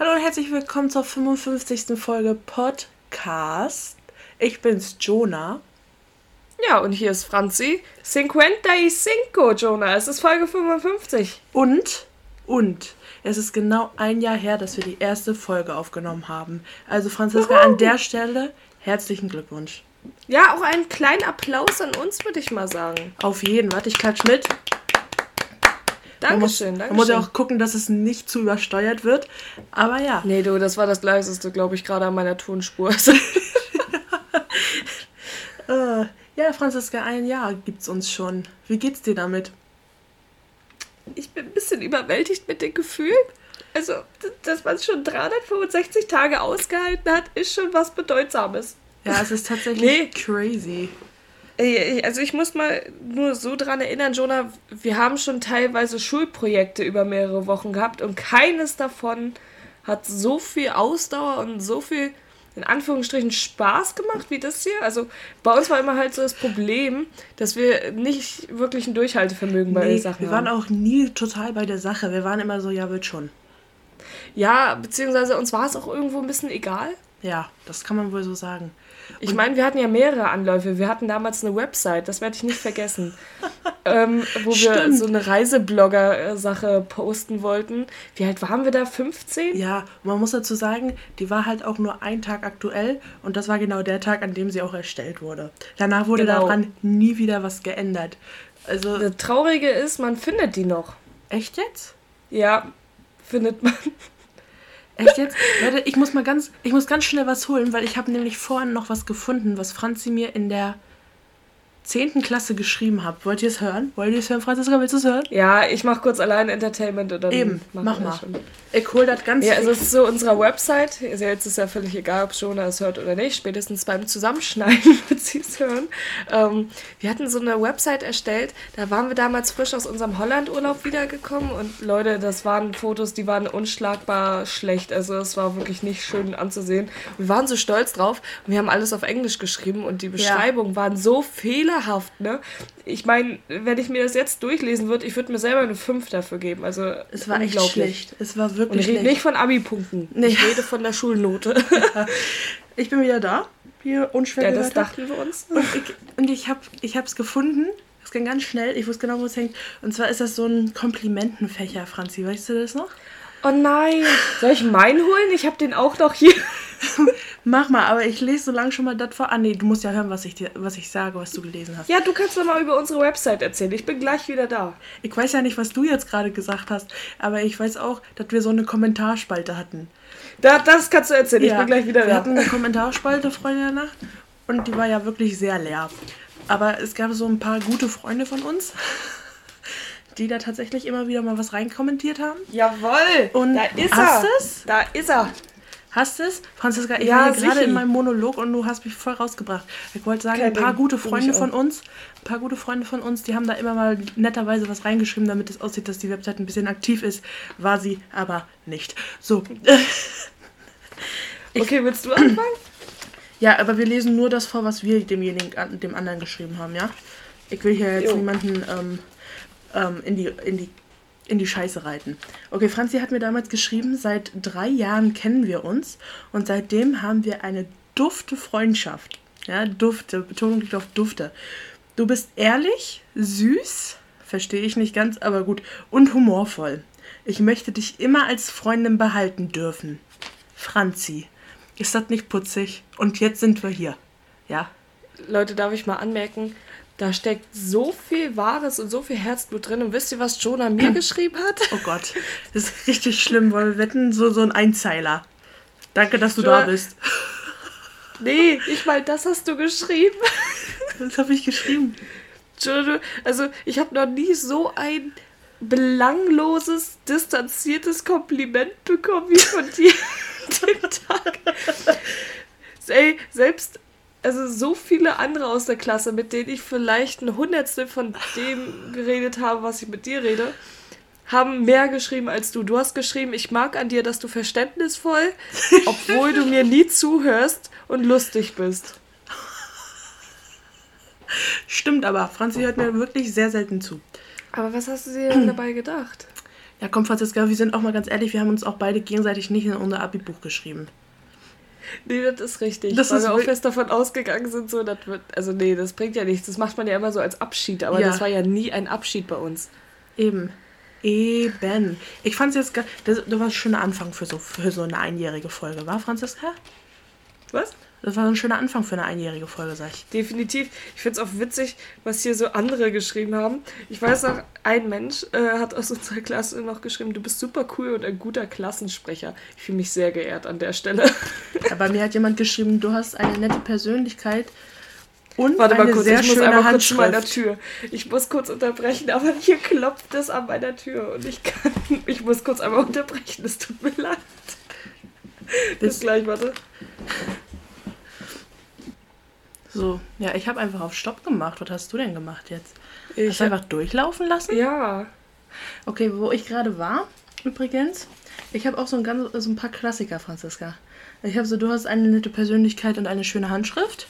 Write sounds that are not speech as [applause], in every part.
Hallo und herzlich willkommen zur 55. Folge Podcast. Ich bin's, Jonah. Ja, und hier ist Franzi. Cinquenta y cinco, Jonah. Es ist Folge 55. Und, und, es ist genau ein Jahr her, dass wir die erste Folge aufgenommen haben. Also, Franziska, Juhu. an der Stelle herzlichen Glückwunsch. Ja, auch einen kleinen Applaus an uns, würde ich mal sagen. Auf jeden. Warte, ich klatsch mit. Man muss, Dankeschön, man dankeschön. muss ja auch gucken, dass es nicht zu übersteuert wird. Aber ja. Nee, du, das war das leiseste, glaube ich, gerade an meiner Tonspur. [laughs] Äh, ja, Franziska, ein Jahr gibt's uns schon. Wie geht's dir damit? ich bin ein bisschen überwältigt mit den Gefühlen. Also, dass man es schon 365 Tage ausgehalten hat, ist schon was Bedeutsames. Ja, es ist tatsächlich Nee. crazy. Also ich muss mal nur so dran erinnern, Jonah, wir haben schon teilweise Schulprojekte über mehrere Wochen gehabt und keines davon hat so viel Ausdauer und so viel, in Anführungsstrichen, Spaß gemacht wie das hier. Also bei uns war immer halt so das Problem, dass wir nicht wirklich ein Durchhaltevermögen bei Nee, den Sachen wir waren haben. auch nie total bei der Sache. Wir waren immer so, ja, wird schon. Ja, beziehungsweise uns war es auch irgendwo ein bisschen egal. Ja, das kann man wohl so sagen. Ich meine, wir hatten ja mehrere Anläufe. Wir hatten damals eine Website, das werde ich nicht vergessen, [laughs] ähm, wo wir Stimmt. so eine Reiseblogger-Sache posten wollten. Wie alt waren wir da? 15? Ja, und man muss dazu sagen, die war halt auch nur ein Tag aktuell und das war genau der Tag, an dem sie auch erstellt wurde. Danach wurde Genau. daran nie wieder was geändert. Also, Das Traurige ist, man findet die noch. echt jetzt? Ja, findet man. Echt jetzt? Leute, ich muss mal ganz, ich muss ganz schnell was holen, weil ich habe nämlich vorhin noch was gefunden, was Franzi mir in der 10. Klasse geschrieben hat. Wollt ihr es hören? Wollt ihr es hören, Franziska? Willst du es hören? Ja, ich mache kurz allein Entertainment und dann Eben, mach mal. schon. Ich hol das ganz Ja, also es ist so unserer Website. Also jetzt ist ja völlig egal, ob Jonah es hört oder nicht. Spätestens beim Zusammenschneiden [laughs] wird sie es hören. Ähm, wir hatten so eine Website erstellt. Da waren wir damals frisch aus unserem Hollandurlaub wiedergekommen. Und Leute, das waren Fotos, die waren unschlagbar schlecht. Also es war wirklich nicht schön anzusehen. Wir waren so stolz drauf. Und wir haben alles auf Englisch geschrieben. Und die Beschreibungen waren so fehlerhaft. Ne? Ich meine, wenn ich mir das jetzt durchlesen würde, ich würde mir selber eine 5 dafür geben. Also es war echt schlecht. Es war Und wirklich ich rede schlecht. nicht von Abi-Punkten. Nee. Ich rede von der Schulnote. [laughs] Ich bin wieder da. Hier unschwer ja, das dachten wir uns. Und ich, und ich habe ich hab's gefunden. Es ging ganz schnell. Ich wusste genau, wo es hängt. Und zwar ist das so ein Komplimentenfächer, Franzi. Weißt du das noch? Oh nein. Soll ich meinen holen? Ich habe den auch noch hier. [laughs] Mach mal, aber ich lese so lange schon mal das vor. Ah, nee, du musst ja hören, was ich, dir, was ich sage, was du gelesen hast. Ja, du kannst doch mal über unsere Website erzählen. Ich bin gleich wieder da. Ich weiß ja nicht, was du jetzt gerade gesagt hast, aber ich weiß auch, dass wir so eine Kommentarspalte hatten. Da, das kannst du erzählen. Ich Ja, bin gleich wieder Wir da. hatten eine Kommentarspalte, Freunde der Nacht, und die war ja wirklich sehr leer. Aber es gab so ein paar gute Freunde von uns, [laughs] die da tatsächlich immer wieder mal was reinkommentiert haben. Jawohl. Und da ist hast er. du's? Da ist er. Hast du es? Franziska, ich Ja, war gerade in meinem Monolog und du hast mich voll rausgebracht. Ich wollte sagen, Kein ein paar Ding. gute Freunde von uns, ein paar gute Freunde von uns, die haben da immer mal netterweise was reingeschrieben, damit es aussieht, dass die Website ein bisschen aktiv ist. War sie aber nicht. So. [laughs] Ich- Okay, willst du anfangen? Ja, aber wir lesen nur das vor, was wir demjenigen, dem anderen geschrieben haben, ja? Ich will hier jetzt Jo. niemanden ähm, ähm, in, die, in, die, in die Scheiße reiten. Okay, Franzi hat mir damals geschrieben, seit drei Jahren kennen wir uns und seitdem haben wir eine dufte Freundschaft. Ja, dufte, Betonung liegt auf dufte. Du bist ehrlich, süß, verstehe ich nicht ganz, aber gut, und humorvoll. Ich möchte dich immer als Freundin behalten dürfen. Franzi. Ist das nicht putzig? Und jetzt sind wir hier. Ja. Leute, darf ich mal anmerken, da steckt so viel Wahres und so viel Herzblut drin. Und wisst ihr, was Jonah mir geschrieben hat? Oh Gott. Das ist richtig schlimm, weil wir wetten, so, so ein Einzeiler. Danke, dass du da Sure. bist. [laughs] Nee, ich meine, das hast du geschrieben. Das habe ich geschrieben. Also ich habe noch nie so ein belangloses, distanziertes Kompliment bekommen wie von dir [laughs] an dem Tag. Ey, selbst also so viele andere aus der Klasse, mit denen ich vielleicht ein Hundertstel von dem geredet habe, was ich mit dir rede, haben mehr geschrieben als du. Du hast geschrieben, ich mag an dir, dass du verständnisvoll, [laughs] obwohl du mir nie zuhörst und lustig bist. Stimmt aber, Franzi hört mir wirklich sehr selten zu. Aber was hast du dir [clears throat] dabei gedacht? Ja, komm, Franziska, wir sind auch mal ganz ehrlich, wir haben uns auch beide gegenseitig nicht in unser Abi-Buch geschrieben. [laughs] Nee, das ist richtig. Das weil ist wir auch fest davon ausgegangen sind, so, das wird, also nee, das bringt ja nichts. Das macht man ja immer so als Abschied, aber Ja. das war ja nie ein Abschied bei uns. Eben. Eben. Ich fand es jetzt gar. Das, das war ein schöner Anfang für so, für so eine einjährige Folge, war, Franziska? Was? Das war ein schöner Anfang für eine einjährige Folge, sag ich. Definitiv. Ich finde es auch witzig, was hier so andere geschrieben haben. Ich weiß noch, ein Mensch äh, hat aus unserer Klasse noch geschrieben, du bist super cool und ein guter Klassensprecher. Ich fühle mich sehr geehrt an der Stelle. Ja, bei mir hat jemand geschrieben, du hast eine nette Persönlichkeit und Warte eine kurz, sehr ich muss schöne einmal kurz meiner. Tür. Ich muss kurz unterbrechen, aber hier klopft es an meiner Tür und ich kann. Ich muss kurz einmal unterbrechen, es tut mir leid. Bis Bis- gleich, warte. So, ja, ich habe einfach auf Stopp gemacht. Was hast du denn gemacht jetzt? Ich Hast du einfach durchlaufen lassen? Ja. Okay, wo ich gerade war, übrigens, ich habe auch so ein, ganz, so ein paar Klassiker, Franziska. Ich habe so, du hast eine nette Persönlichkeit und eine schöne Handschrift.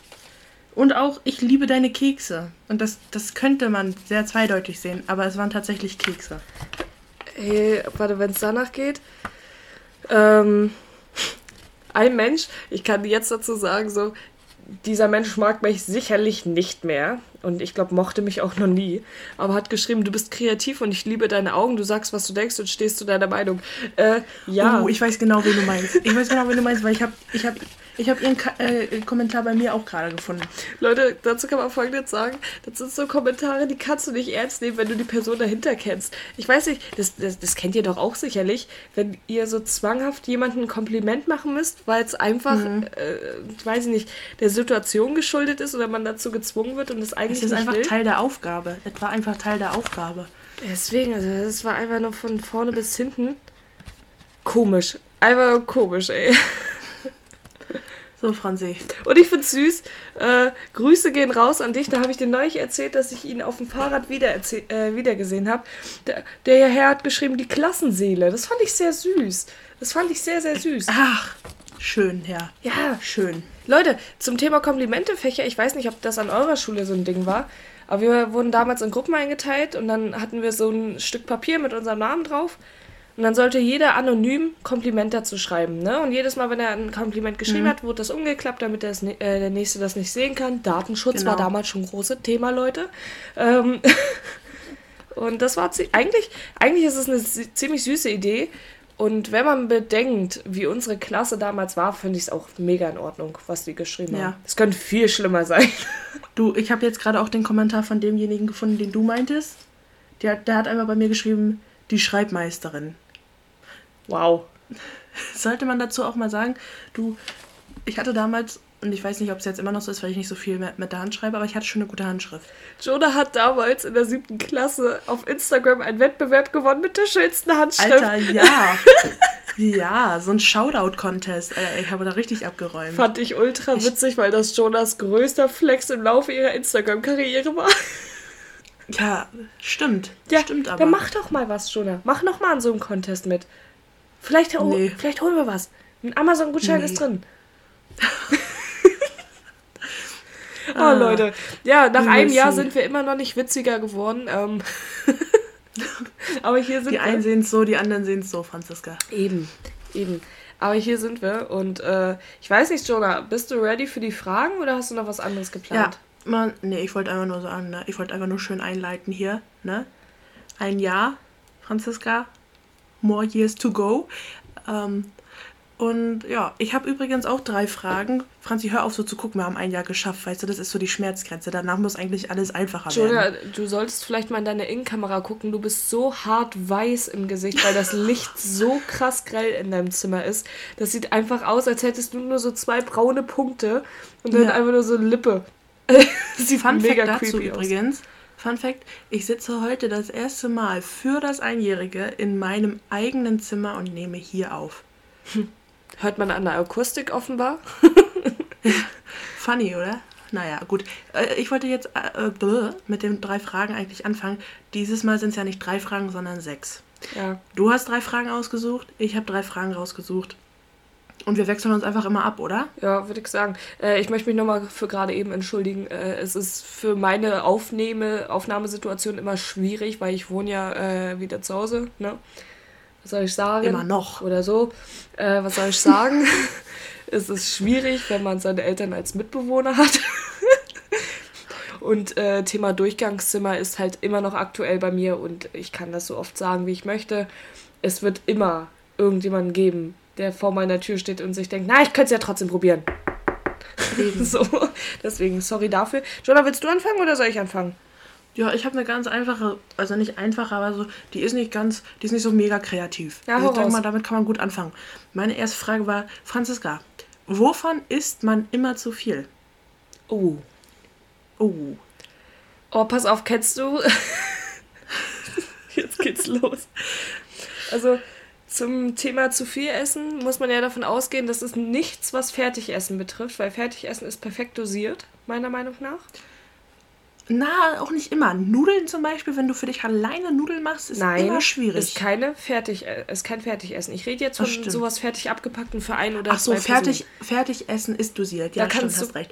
Und auch, ich liebe deine Kekse. Und das, das könnte man sehr zweideutig sehen, aber es waren tatsächlich Kekse. Hey, warte, wenn es danach geht. Ähm, [laughs] ein Mensch, ich kann jetzt dazu sagen, so, dieser Mensch mag mich sicherlich nicht mehr. Und ich glaube, mochte mich auch noch nie. Aber hat geschrieben, du bist kreativ und ich liebe deine Augen. Du sagst, was du denkst und stehst zu deiner Meinung. Äh, ja. Oh, ich weiß genau, wen du meinst. Ich weiß genau, wen du meinst, weil ich habe ich hab, ich hab ihren Ka äh, Kommentar bei mir auch gerade gefunden. Leute, dazu kann man folgendes sagen. Das sind so Kommentare, die kannst du nicht ernst nehmen, wenn du die Person dahinter kennst. Ich weiß nicht, das, das, das kennt ihr doch auch sicherlich, wenn ihr so zwanghaft jemandem ein Kompliment machen müsst, weil es einfach, äh, ich weiß ich nicht, der Situation geschuldet ist oder man dazu gezwungen wird und es eigentlich Es ist nicht einfach will. Teil der Aufgabe. Es war einfach Teil der Aufgabe. Deswegen, also das war einfach nur von vorne bis hinten komisch. Einfach komisch, ey. So, Franzi. Und ich find's süß. Äh, Grüße gehen raus an dich. Da habe ich dir neulich erzählt, dass ich ihn auf dem Fahrrad wieder äh, wiedergesehen habe. Der, der Herr hat geschrieben, die Klassenseele. Das fand ich sehr süß. Das fand ich sehr, sehr süß. Ach, schön, ja. Ja, Schön. Leute, zum Thema Komplimentefächer. Ich weiß nicht, ob das an eurer Schule so ein Ding war. Aber wir wurden damals in Gruppen eingeteilt und dann hatten wir so ein Stück Papier mit unserem Namen drauf. Und dann sollte jeder anonym Kompliment dazu schreiben. Ne? Und jedes Mal, wenn er ein Kompliment geschrieben Mhm. hat, wurde das umgeklappt, damit das, äh, der Nächste das nicht sehen kann. Datenschutz Genau. war damals schon ein großes Thema, Leute. Ähm [laughs] und das war eigentlich, eigentlich ist es eine ziemlich süße Idee. Und wenn man bedenkt, wie unsere Klasse damals war, finde ich es auch mega in Ordnung, was die geschrieben Ja. haben. Es könnte viel schlimmer sein. [laughs] Du, ich habe jetzt gerade auch den Kommentar von demjenigen gefunden, den du meintest. Der, der hat einmal bei mir geschrieben, die Schreibmeisterin. Wow. [laughs] Sollte man dazu auch mal sagen, du, ich hatte damals, und ich weiß nicht, ob es jetzt immer noch so ist, weil ich nicht so viel mit, der Hand schreibe, aber ich hatte schon eine gute Handschrift. Jonah hat damals in der siebten Klasse auf Instagram einen Wettbewerb gewonnen mit der schönsten Handschrift. Alter, ja. [laughs] ja, so ein Shoutout-Contest. Äh, Ich habe da richtig abgeräumt. Fand ich ultra witzig, weil das Jonas größter Flex im Laufe ihrer Instagram-Karriere war. Ja, stimmt. Ja, stimmt aber. Dann mach doch mal was, Jonah. Mach noch mal an so einem Contest mit. Vielleicht, Nee. vielleicht holen wir was. Ein Amazon-Gutschein Nee. ist drin. [laughs] oh, Ah. Leute. Ja, nach einem Jahr sind wir immer noch nicht witziger geworden. Ähm [laughs] Aber hier sind die wir. einen sehen es so, die anderen sehen es so, Franziska. Eben, eben. Aber hier sind wir und äh, ich weiß nicht, Jonah, bist du ready für die Fragen oder hast du noch was anderes Ja, geplant? man, nee, ich wollte einfach nur sagen, ne? Ich wollte einfach nur schön einleiten hier, ne? Ein Jahr, Franziska, more years to go. Ähm, und ja, ich habe übrigens auch drei Fragen. Franzi, hör auf so zu gucken, wir haben ein Jahr geschafft, weißt du, das ist so die Schmerzgrenze. Danach muss eigentlich alles einfacher Jonah, werden. du solltest vielleicht mal in deine Innenkamera gucken. Du bist so hart weiß im Gesicht, weil das Licht [laughs] so krass grell in deinem Zimmer ist. Das sieht einfach aus, als hättest du nur so zwei braune Punkte und dann Ja. einfach nur so eine Lippe. das [laughs] sieht Fun mega Fact dazu aus. Fun Fact, ich sitze heute das erste Mal für das Einjährige in meinem eigenen Zimmer und nehme hier auf. [laughs] Hört man an der Akustik offenbar? [laughs] Funny, oder? Naja, gut. Äh, Ich wollte jetzt äh, äh, mit den drei Fragen eigentlich anfangen. Dieses Mal sind es ja nicht drei Fragen, sondern sechs. Ja. Du hast drei Fragen ausgesucht, ich habe drei Fragen rausgesucht. Und wir wechseln uns einfach immer ab, oder? Ja, würde ich sagen. Äh, ich möchte mich nochmal für gerade eben entschuldigen. Äh, es ist für meine Aufnahme, Aufnahmesituation immer schwierig, weil ich wohne ja äh, wieder zu Hause. Ne? Was soll ich sagen? Immer noch. Oder so. Äh, was soll ich sagen? [laughs] es ist schwierig, wenn man seine Eltern als Mitbewohner hat. [laughs] und äh, Thema Durchgangszimmer ist halt immer noch aktuell bei mir und ich kann das so oft sagen, wie ich möchte. Es wird immer irgendjemanden geben, der vor meiner Tür steht und sich denkt, na, ich könnte es ja trotzdem probieren. [laughs] so, deswegen sorry dafür. Jonah, willst du anfangen oder soll ich anfangen? Ja, ich habe eine ganz einfache, also nicht einfache, aber so, die ist nicht ganz, die ist nicht so mega kreativ. Ja, also ich denke mal, damit kann man gut anfangen. Meine erste Frage war, Franziska, wovon isst man immer zu viel? Oh. Oh. Oh, pass auf, kennst du? [laughs] Jetzt geht's los. Also zum Thema zu viel essen muss man ja davon ausgehen, dass es nichts, was Fertigessen betrifft, weil Fertigessen ist perfekt dosiert, meiner Meinung nach. Na, auch nicht immer. Nudeln zum Beispiel, wenn du für dich alleine Nudeln machst, ist Nein, immer schwierig. ist keine fertig, äh, ist kein Fertigessen. Ich rede jetzt von sowas fertig abgepackten für ein oder Ach so, zwei fertig, Personen. fertig essen ist dosiert. Ja, Da stimmt, kannst du- hast recht.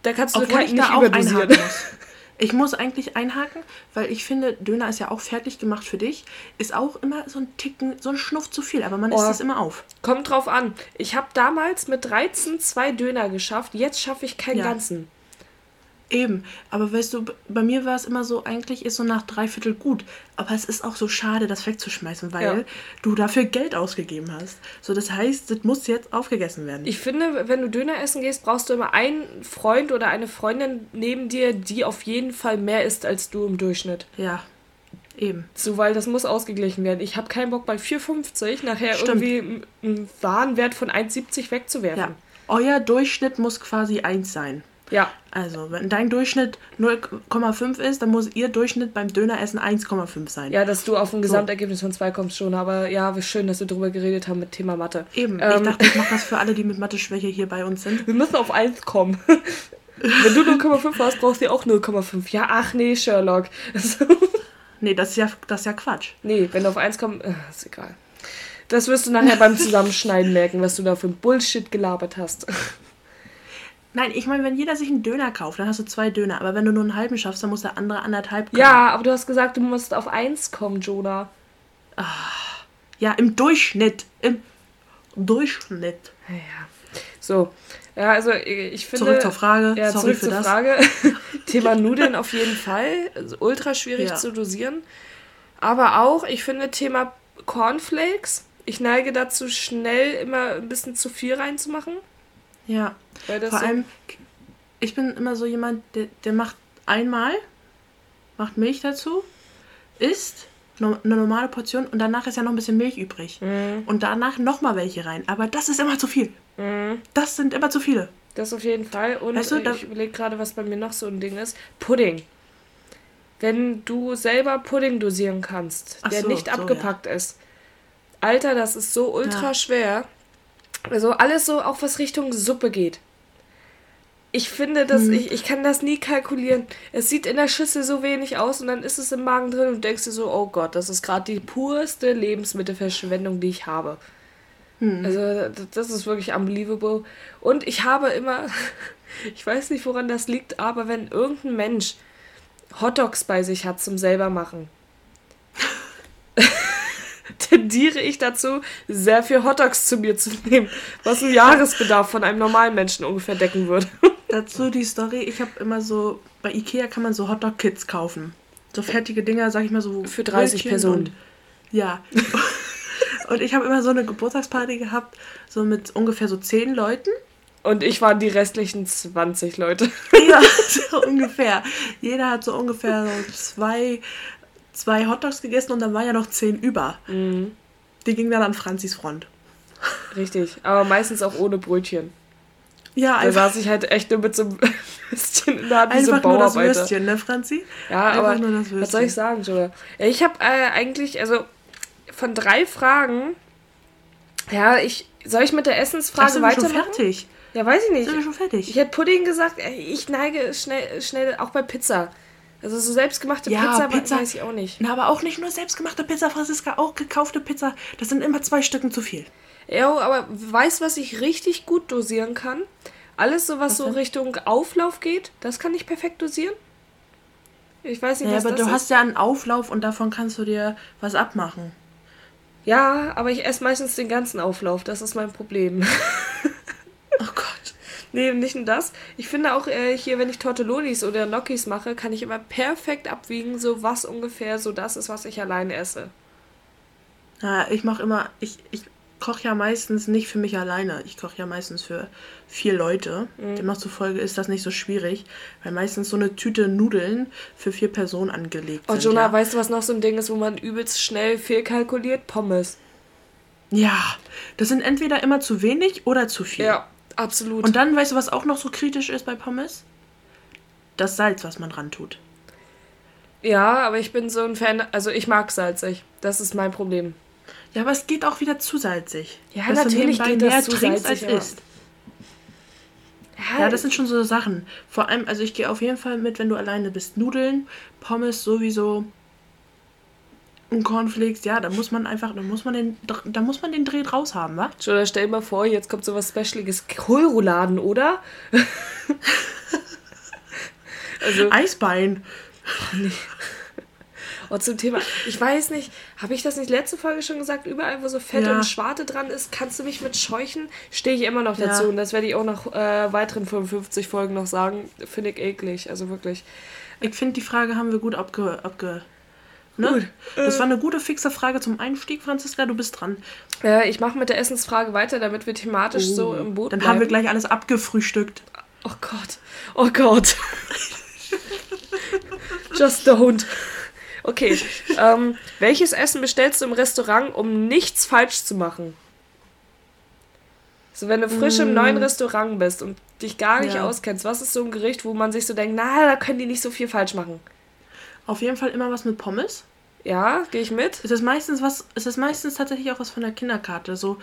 Da kannst du Obwohl kein, ich nicht da auch überdosieren. [laughs] Ich muss eigentlich einhaken, weil ich finde, Döner ist ja auch fertig gemacht für dich. Ist auch immer so ein Ticken, so ein Schnuff zu viel, aber man isst Oh. es immer auf. Kommt drauf an. Ich habe damals mit 13 zwei Döner geschafft. Jetzt schaffe ich keinen Ja. ganzen. Eben, aber weißt du, bei mir war es immer so, eigentlich ist so nach dreiviertel gut. Aber es ist auch so schade, das wegzuschmeißen, weil Ja. du dafür Geld ausgegeben hast. So, das heißt, das muss jetzt aufgegessen werden. Ich finde, wenn du Döner essen gehst, brauchst du immer einen Freund oder eine Freundin neben dir, die auf jeden Fall mehr isst als du im Durchschnitt. ja, eben. So, weil das muss ausgeglichen werden. Ich habe keinen Bock bei 4,50 nachher Stimmt. irgendwie einen Warenwert von 1,70 wegzuwerfen. Ja. Euer Durchschnitt muss quasi 1 sein. Ja. Also, wenn dein Durchschnitt 0,5 ist, dann muss ihr Durchschnitt beim Döneressen 1,5 sein. Ja, dass du auf ein Gesamtergebnis von 2 kommst schon. Aber ja, wie schön, dass wir drüber geredet haben mit Thema Mathe. Eben, ich Ähm, dachte, ich mache das für alle, die mit Mathe-Schwäche hier bei uns sind. Wir müssen auf 1 kommen. [laughs] Wenn du 0,5 hast, brauchst du auch 0,5. Ja, ach nee, Sherlock. [laughs] Nee, das ist ja, das ist ja Quatsch. nee, wenn du auf 1 kommst, äh, ist egal. Das wirst du nachher beim Zusammenschneiden merken, was du da für Bullshit gelabert hast. [laughs] Nein, ich meine, wenn jeder sich einen Döner kauft, dann hast du zwei Döner. Aber wenn du nur einen halben schaffst, dann muss der andere anderthalb können. Ja, aber du hast gesagt, du musst auf 1 kommen, Jonah. Ja, im Durchschnitt. Im Durchschnitt. Ja. So. Ja, also ich finde. Zurück zur Frage. Ja, Sorry zurück für zur das. Frage. [laughs] Thema Nudeln auf jeden Fall. Also ultra schwierig Ja. zu dosieren. Aber auch, ich finde, Thema Cornflakes. Ich neige dazu, schnell immer ein bisschen zu viel reinzumachen. Ja. Vor so, allem, ich bin immer so jemand, der, der macht einmal, macht Milch dazu, isst no, eine normale Portion und danach ist ja noch ein bisschen Milch übrig. Mhm. Und danach nochmal welche rein. Aber das ist immer zu viel. Mhm. Das sind immer zu viele. Das auf jeden Fall. Und Weißt du, ich überlege gerade, was bei mir noch so ein Ding ist. Pudding. Wenn du selber Pudding dosieren kannst, Ach der so, nicht so, abgepackt ist. Alter, das ist so ultra Ja. schwer. Also alles so, auch was Richtung Suppe geht. Ich finde, dass Hm. ich, ich kann das nie kalkulieren. Es sieht in der Schüssel so wenig aus und dann ist es im Magen drin und denkst dir so, oh Gott, das ist gerade die purste Lebensmittelverschwendung, die ich habe. Hm. Also das ist wirklich unbelievable. Und ich habe immer, [laughs] ich weiß nicht, woran das liegt, aber wenn irgendein Mensch Hotdogs bei sich hat zum selber machen, tendiere ich dazu, sehr viel Hotdogs zu mir zu nehmen, was einen Jahresbedarf von einem normalen Menschen ungefähr decken würde. [laughs] Dazu die Story, ich habe immer so, bei Ikea kann man so Hotdog-Kits kaufen. So fertige Dinger, sag ich mal so. Für 30 Brötchen Personen. Und, ja. [laughs] und ich habe immer so eine Geburtstagsparty gehabt, so mit ungefähr so 10 Leuten. Und ich waren die restlichen 20 Leute. Ja, [laughs] so ungefähr. Jeder hat so ungefähr so zwei, zwei Hotdogs gegessen und dann waren ja noch 10 über. Mhm. Die gingen dann an Franzis Front. Richtig, aber meistens auch ohne Brötchen. Ja, Da einfach, saß ich halt echt nur mit so einem [laughs] Würstchen in der Hand, wie so ein einfach nur das Bauarbeiter. Würstchen, ne, Franzi? Ja, Einfach aber was soll ich sagen, Jola? Ja, ich habe äh, eigentlich, also von drei Fragen, ja, ich, soll ich mit der Ach, Essensfrage sind wir schon weitermachen? fertig? Ja, weiß ich nicht. Sind wir schon fertig? Ich hätte Pudding gesagt, ich neige schnell, schnell auch bei Pizza. Also so selbstgemachte Ja, Pizza, Pizza- weiß ich auch nicht. Na, aber auch nicht nur selbstgemachte Pizza, Franziska, auch gekaufte Pizza. Das sind immer zwei Stücken zu viel. Ja, aber weißt was ich richtig gut dosieren kann? Alles so, was, Was so denn? Richtung Auflauf geht, das kann ich perfekt dosieren. Ich weiß nicht, Ja, was aber das du ist. hast ja einen Auflauf und davon kannst du dir was abmachen. Ja, aber ich esse meistens den ganzen Auflauf. Das ist mein Problem. [laughs] Oh Gott. Nee, nicht nur das. Ich finde auch äh, hier, wenn ich Tortellonis oder Gnocchis mache, kann ich immer perfekt abwiegen, so was ungefähr so das ist, was ich alleine esse. Ja, ich mache immer, ich, ich koche ja meistens nicht für mich alleine. Ich koche ja meistens für vier Leute. Mhm. Demnach zufolge ist das nicht so schwierig, weil meistens so eine Tüte Nudeln für vier Personen angelegt Und sind. Jonah, ja. weißt du, was noch so ein Ding ist, wo man übelst schnell fehlkalkuliert? Pommes. ja, das sind entweder immer zu wenig oder zu viel. Ja, absolut. Und dann, weißt du, was auch noch so kritisch ist bei Pommes? Das Salz, was man ran tut. ja, aber ich bin so ein Fan, also ich mag salzig. Das ist mein Problem. Ja, aber es geht auch wieder zu salzig. Ja, Dass du natürlich nebenbei geht das mehr zu trinkst, salzig, als isst. Ja, das sind schon so Sachen. Vor allem, also ich gehe auf jeden Fall mit, wenn du alleine bist. Nudeln, Pommes sowieso. Und Cornflakes, ja, da muss man einfach, da muss man den, da muss man den Dreh draus haben, wa? Jonah, stell dir mal vor, jetzt kommt sowas Specialiges. Kohlrouladen, oder? [laughs] also, Eisbein. Und zum Thema, ich weiß nicht, habe ich das nicht letzte Folge schon gesagt? Überall, wo so Fett Ja. und Schwarte dran ist, kannst du mich mit scheuchen? Stehe ich immer noch Ja. dazu. Und das werde ich auch nach äh, weiteren 55 Folgen noch sagen. Finde ich eklig. Also wirklich. Ich finde, die Frage haben wir gut abge... abge ne? Das war eine gute, fixe Frage zum Einstieg, Franziska. Du bist dran. Äh, ich mache mit der Essensfrage weiter, damit wir thematisch so im Boot Dann bleiben. haben wir gleich alles abgefrühstückt. Oh Gott. Oh Gott. [laughs] Just don't. Okay. Ähm, welches Essen bestellst du im Restaurant, um nichts falsch zu machen? So, wenn du frisch im neuen Restaurant bist und dich gar nicht Mm. Ja. auskennst, was ist so ein Gericht, wo man sich so denkt, na, da können die nicht so viel falsch machen? Auf jeden Fall immer was mit Pommes. Ja, gehe ich mit? Es ist meistens was, es ist meistens tatsächlich auch was von der Kinderkarte. So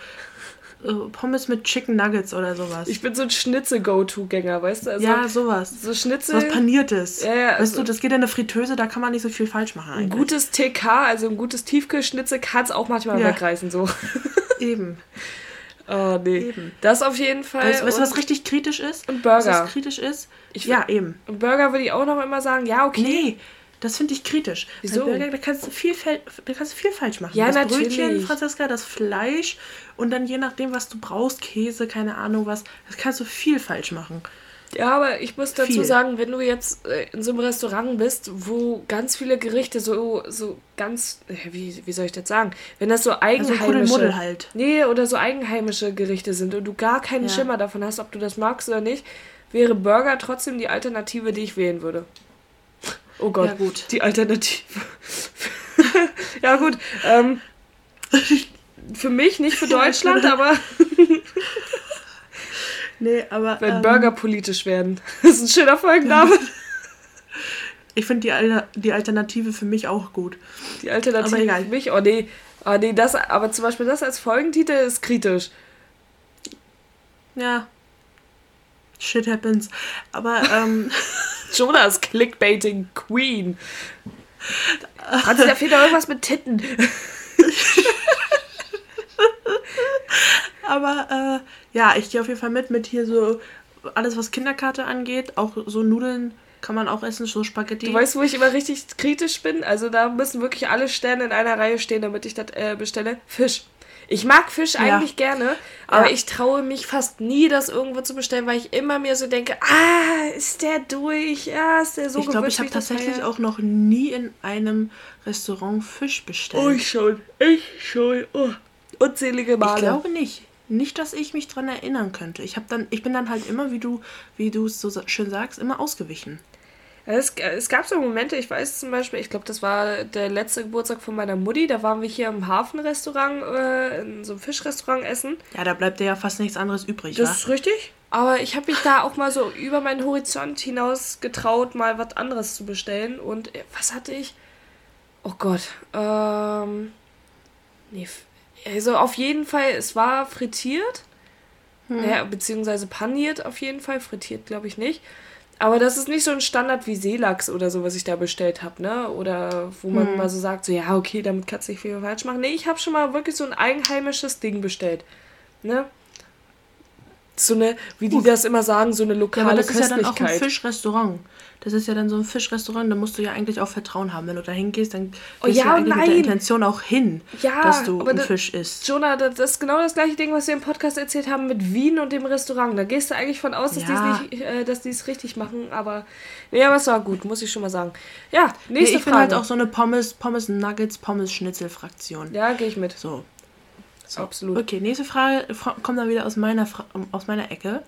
äh, Pommes mit Chicken Nuggets oder sowas. Ich bin so ein Schnitzel-Go-To-Gänger, weißt du? Also, ja, sowas. so Schnitzel. Was paniertes. Ja, ja, weißt also- du, das geht in eine Fritteuse, da kann man nicht so viel falsch machen ein eigentlich. gutes TK, also ein gutes Tiefkühlschnitzel, kann es auch manchmal Ja. wegreißen, so. [laughs] Eben. [laughs] Oh, nee. Eben. Das auf jeden Fall. Weißt, weißt du, was richtig kritisch ist? und Burger. Was kritisch ist? Ich ja, eben. und Burger würde ich auch noch immer sagen, ja, okay. Nee, das finde ich kritisch. Wieso? Bei Burger, da kannst du viel, da kannst du viel falsch machen. Ja, das natürlich. Brötchen, Franziska, das Fleisch und dann je nachdem, was du brauchst, Käse, keine Ahnung was, das kannst du viel falsch machen. Ja, aber ich muss dazu Viel. sagen, wenn du jetzt äh, in so einem Restaurant bist, wo ganz viele Gerichte so, so ganz, äh, wie, wie soll ich das sagen? Wenn das so Also eigenheimische... Kuddelmuddel halt. Nee, oder so eigenheimische Gerichte sind und du gar keinen Ja. Schimmer davon hast, ob du das magst oder nicht, wäre Burger trotzdem die Alternative, die ich wählen würde. Oh Gott, Ja, gut. die Alternative. [laughs] ja gut, ähm, für mich, nicht für Deutschland, aber [laughs] Nee, aber wenn ähm, Burger politisch werden. [laughs] Das ist ein schöner Folgenname. ich finde die, Alter- die Alternative für mich auch gut. Die Alternative für mich, oh nee, oh nee, das, aber zum Beispiel das als Folgentitel ist kritisch. Ja. Shit happens. Aber ähm, Jonas Clickbaiting Queen. Franzi, da fehlt doch irgendwas mit Titten. Aber äh, ja, ich gehe auf jeden Fall mit, mit hier so alles, was Kinderkarte angeht. Auch so Nudeln kann man auch essen, so Spaghetti. Du weißt, wo ich immer richtig kritisch bin? Also da müssen wirklich alle Sterne in einer Reihe stehen, damit ich das äh, bestelle. Fisch. Ich mag Fisch Ja. eigentlich gerne, aber Ja. ich traue mich fast nie, das irgendwo zu bestellen, weil ich immer mir so denke, ah, ist der durch? Ja, ist der so ich glaube, ich habe tatsächlich auch noch nie in einem Restaurant Fisch bestellt. Oh, ich schon. Ich schon. Oh. Unzählige Male. ich glaube nicht. Nicht, dass ich mich dran erinnern könnte. Ich, hab dann, ich bin dann halt immer, wie du wie du es so schön sagst, immer ausgewichen. Es, es gab so Momente, ich weiß zum Beispiel, ich glaube, das war der letzte Geburtstag von meiner Mutti, da waren wir hier im Hafenrestaurant, äh, in so einem Fischrestaurant essen. Ja, da bleibt dir ja fast nichts anderes übrig, Das wa? ist richtig. Aber ich habe mich da auch mal so über meinen Horizont hinaus getraut, mal was anderes zu bestellen. Und äh, was hatte ich? Oh Gott. Ähm. Nee. Also auf jeden Fall, es war frittiert. Ja, beziehungsweise paniert auf jeden Fall. Frittiert glaube ich nicht. Aber das ist nicht so ein Standard wie Seelachs oder so, was ich da bestellt habe, ne? Oder wo man mal so sagt, so ja, okay, damit kannst du nicht viel falsch machen. Nee, ich habe schon mal wirklich so ein eigenheimisches Ding bestellt. Ne? So eine, wie die das immer sagen, so eine Ja, lokale aber das ist ja dann Köstlichkeit. auch ein Fischrestaurant. Das ist ja dann so ein Fischrestaurant, da musst du ja eigentlich auch Vertrauen haben. Wenn du da hingehst, dann gehst Oh du ja, ja eigentlich mit der. Intention auch hin, Ja, dass du einen das- Fisch isst. Jonah, das ist genau das gleiche Ding, was wir im Podcast erzählt haben mit Wien und dem Restaurant. Da gehst du eigentlich von aus, dass Ja. die es äh, es richtig machen, aber nee, aber es war gut, muss ich schon mal sagen. Ja, Nee, nächste ich bin Frage. halt auch so eine Pommes, Pommes Nuggets, Pommes Schnitzel Fraktion. ja, gehe ich mit. So. Absolut. Okay, nächste Frage fra- kommt dann wieder aus meiner, Fra aus meiner Ecke.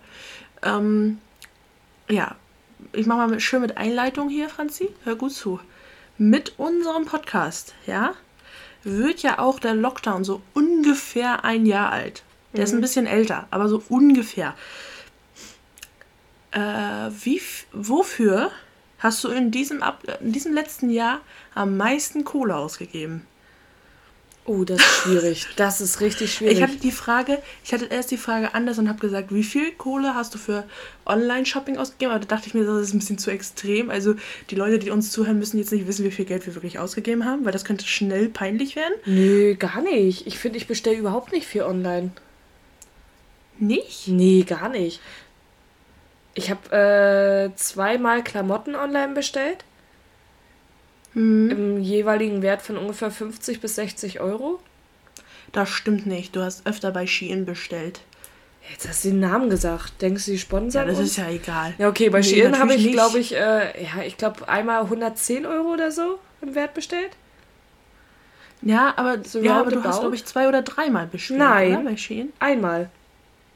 Ähm, ja, ich mache mal mit, schön mit Einleitung hier, Franzi. Hör gut zu. Mit unserem Podcast, ja, wird ja auch der Lockdown so ungefähr ein Jahr alt. Der ist ein bisschen älter, aber so ungefähr. Äh, wie, wofür hast du in diesem, Ab in diesem letzten Jahr am meisten Kohle ausgegeben? Oh, das ist schwierig. Das ist richtig schwierig. Ich hatte die Frage, ich hatte erst die Frage anders und habe gesagt, wie viel Kohle hast du für Online-Shopping ausgegeben? Aber da dachte ich mir, das ist ein bisschen zu extrem. Also die Leute, die uns zuhören, müssen jetzt nicht wissen, wie viel Geld wir wirklich ausgegeben haben, weil das könnte schnell peinlich werden. Nö, gar nicht. Ich finde, ich bestelle überhaupt nicht viel online. Nicht? Nee, gar nicht. Ich habe äh, zweimal Klamotten online bestellt. Hm, Im jeweiligen Wert von ungefähr 50 bis 60 Euro. das stimmt nicht. Du hast öfter bei Shein bestellt. Jetzt hast du den Namen gesagt. Denkst du, die Ja, sponsern das uns? ist ja egal. Ja, okay, bei Nee, Shein habe ich, glaube ich, äh, ja, ich glaube einmal 110 Euro oder so im Wert bestellt. Ja, aber, So ja, aber du hast, glaube ich, zwei oder dreimal bestellt, Nein. oder? Bei Shein? Einmal.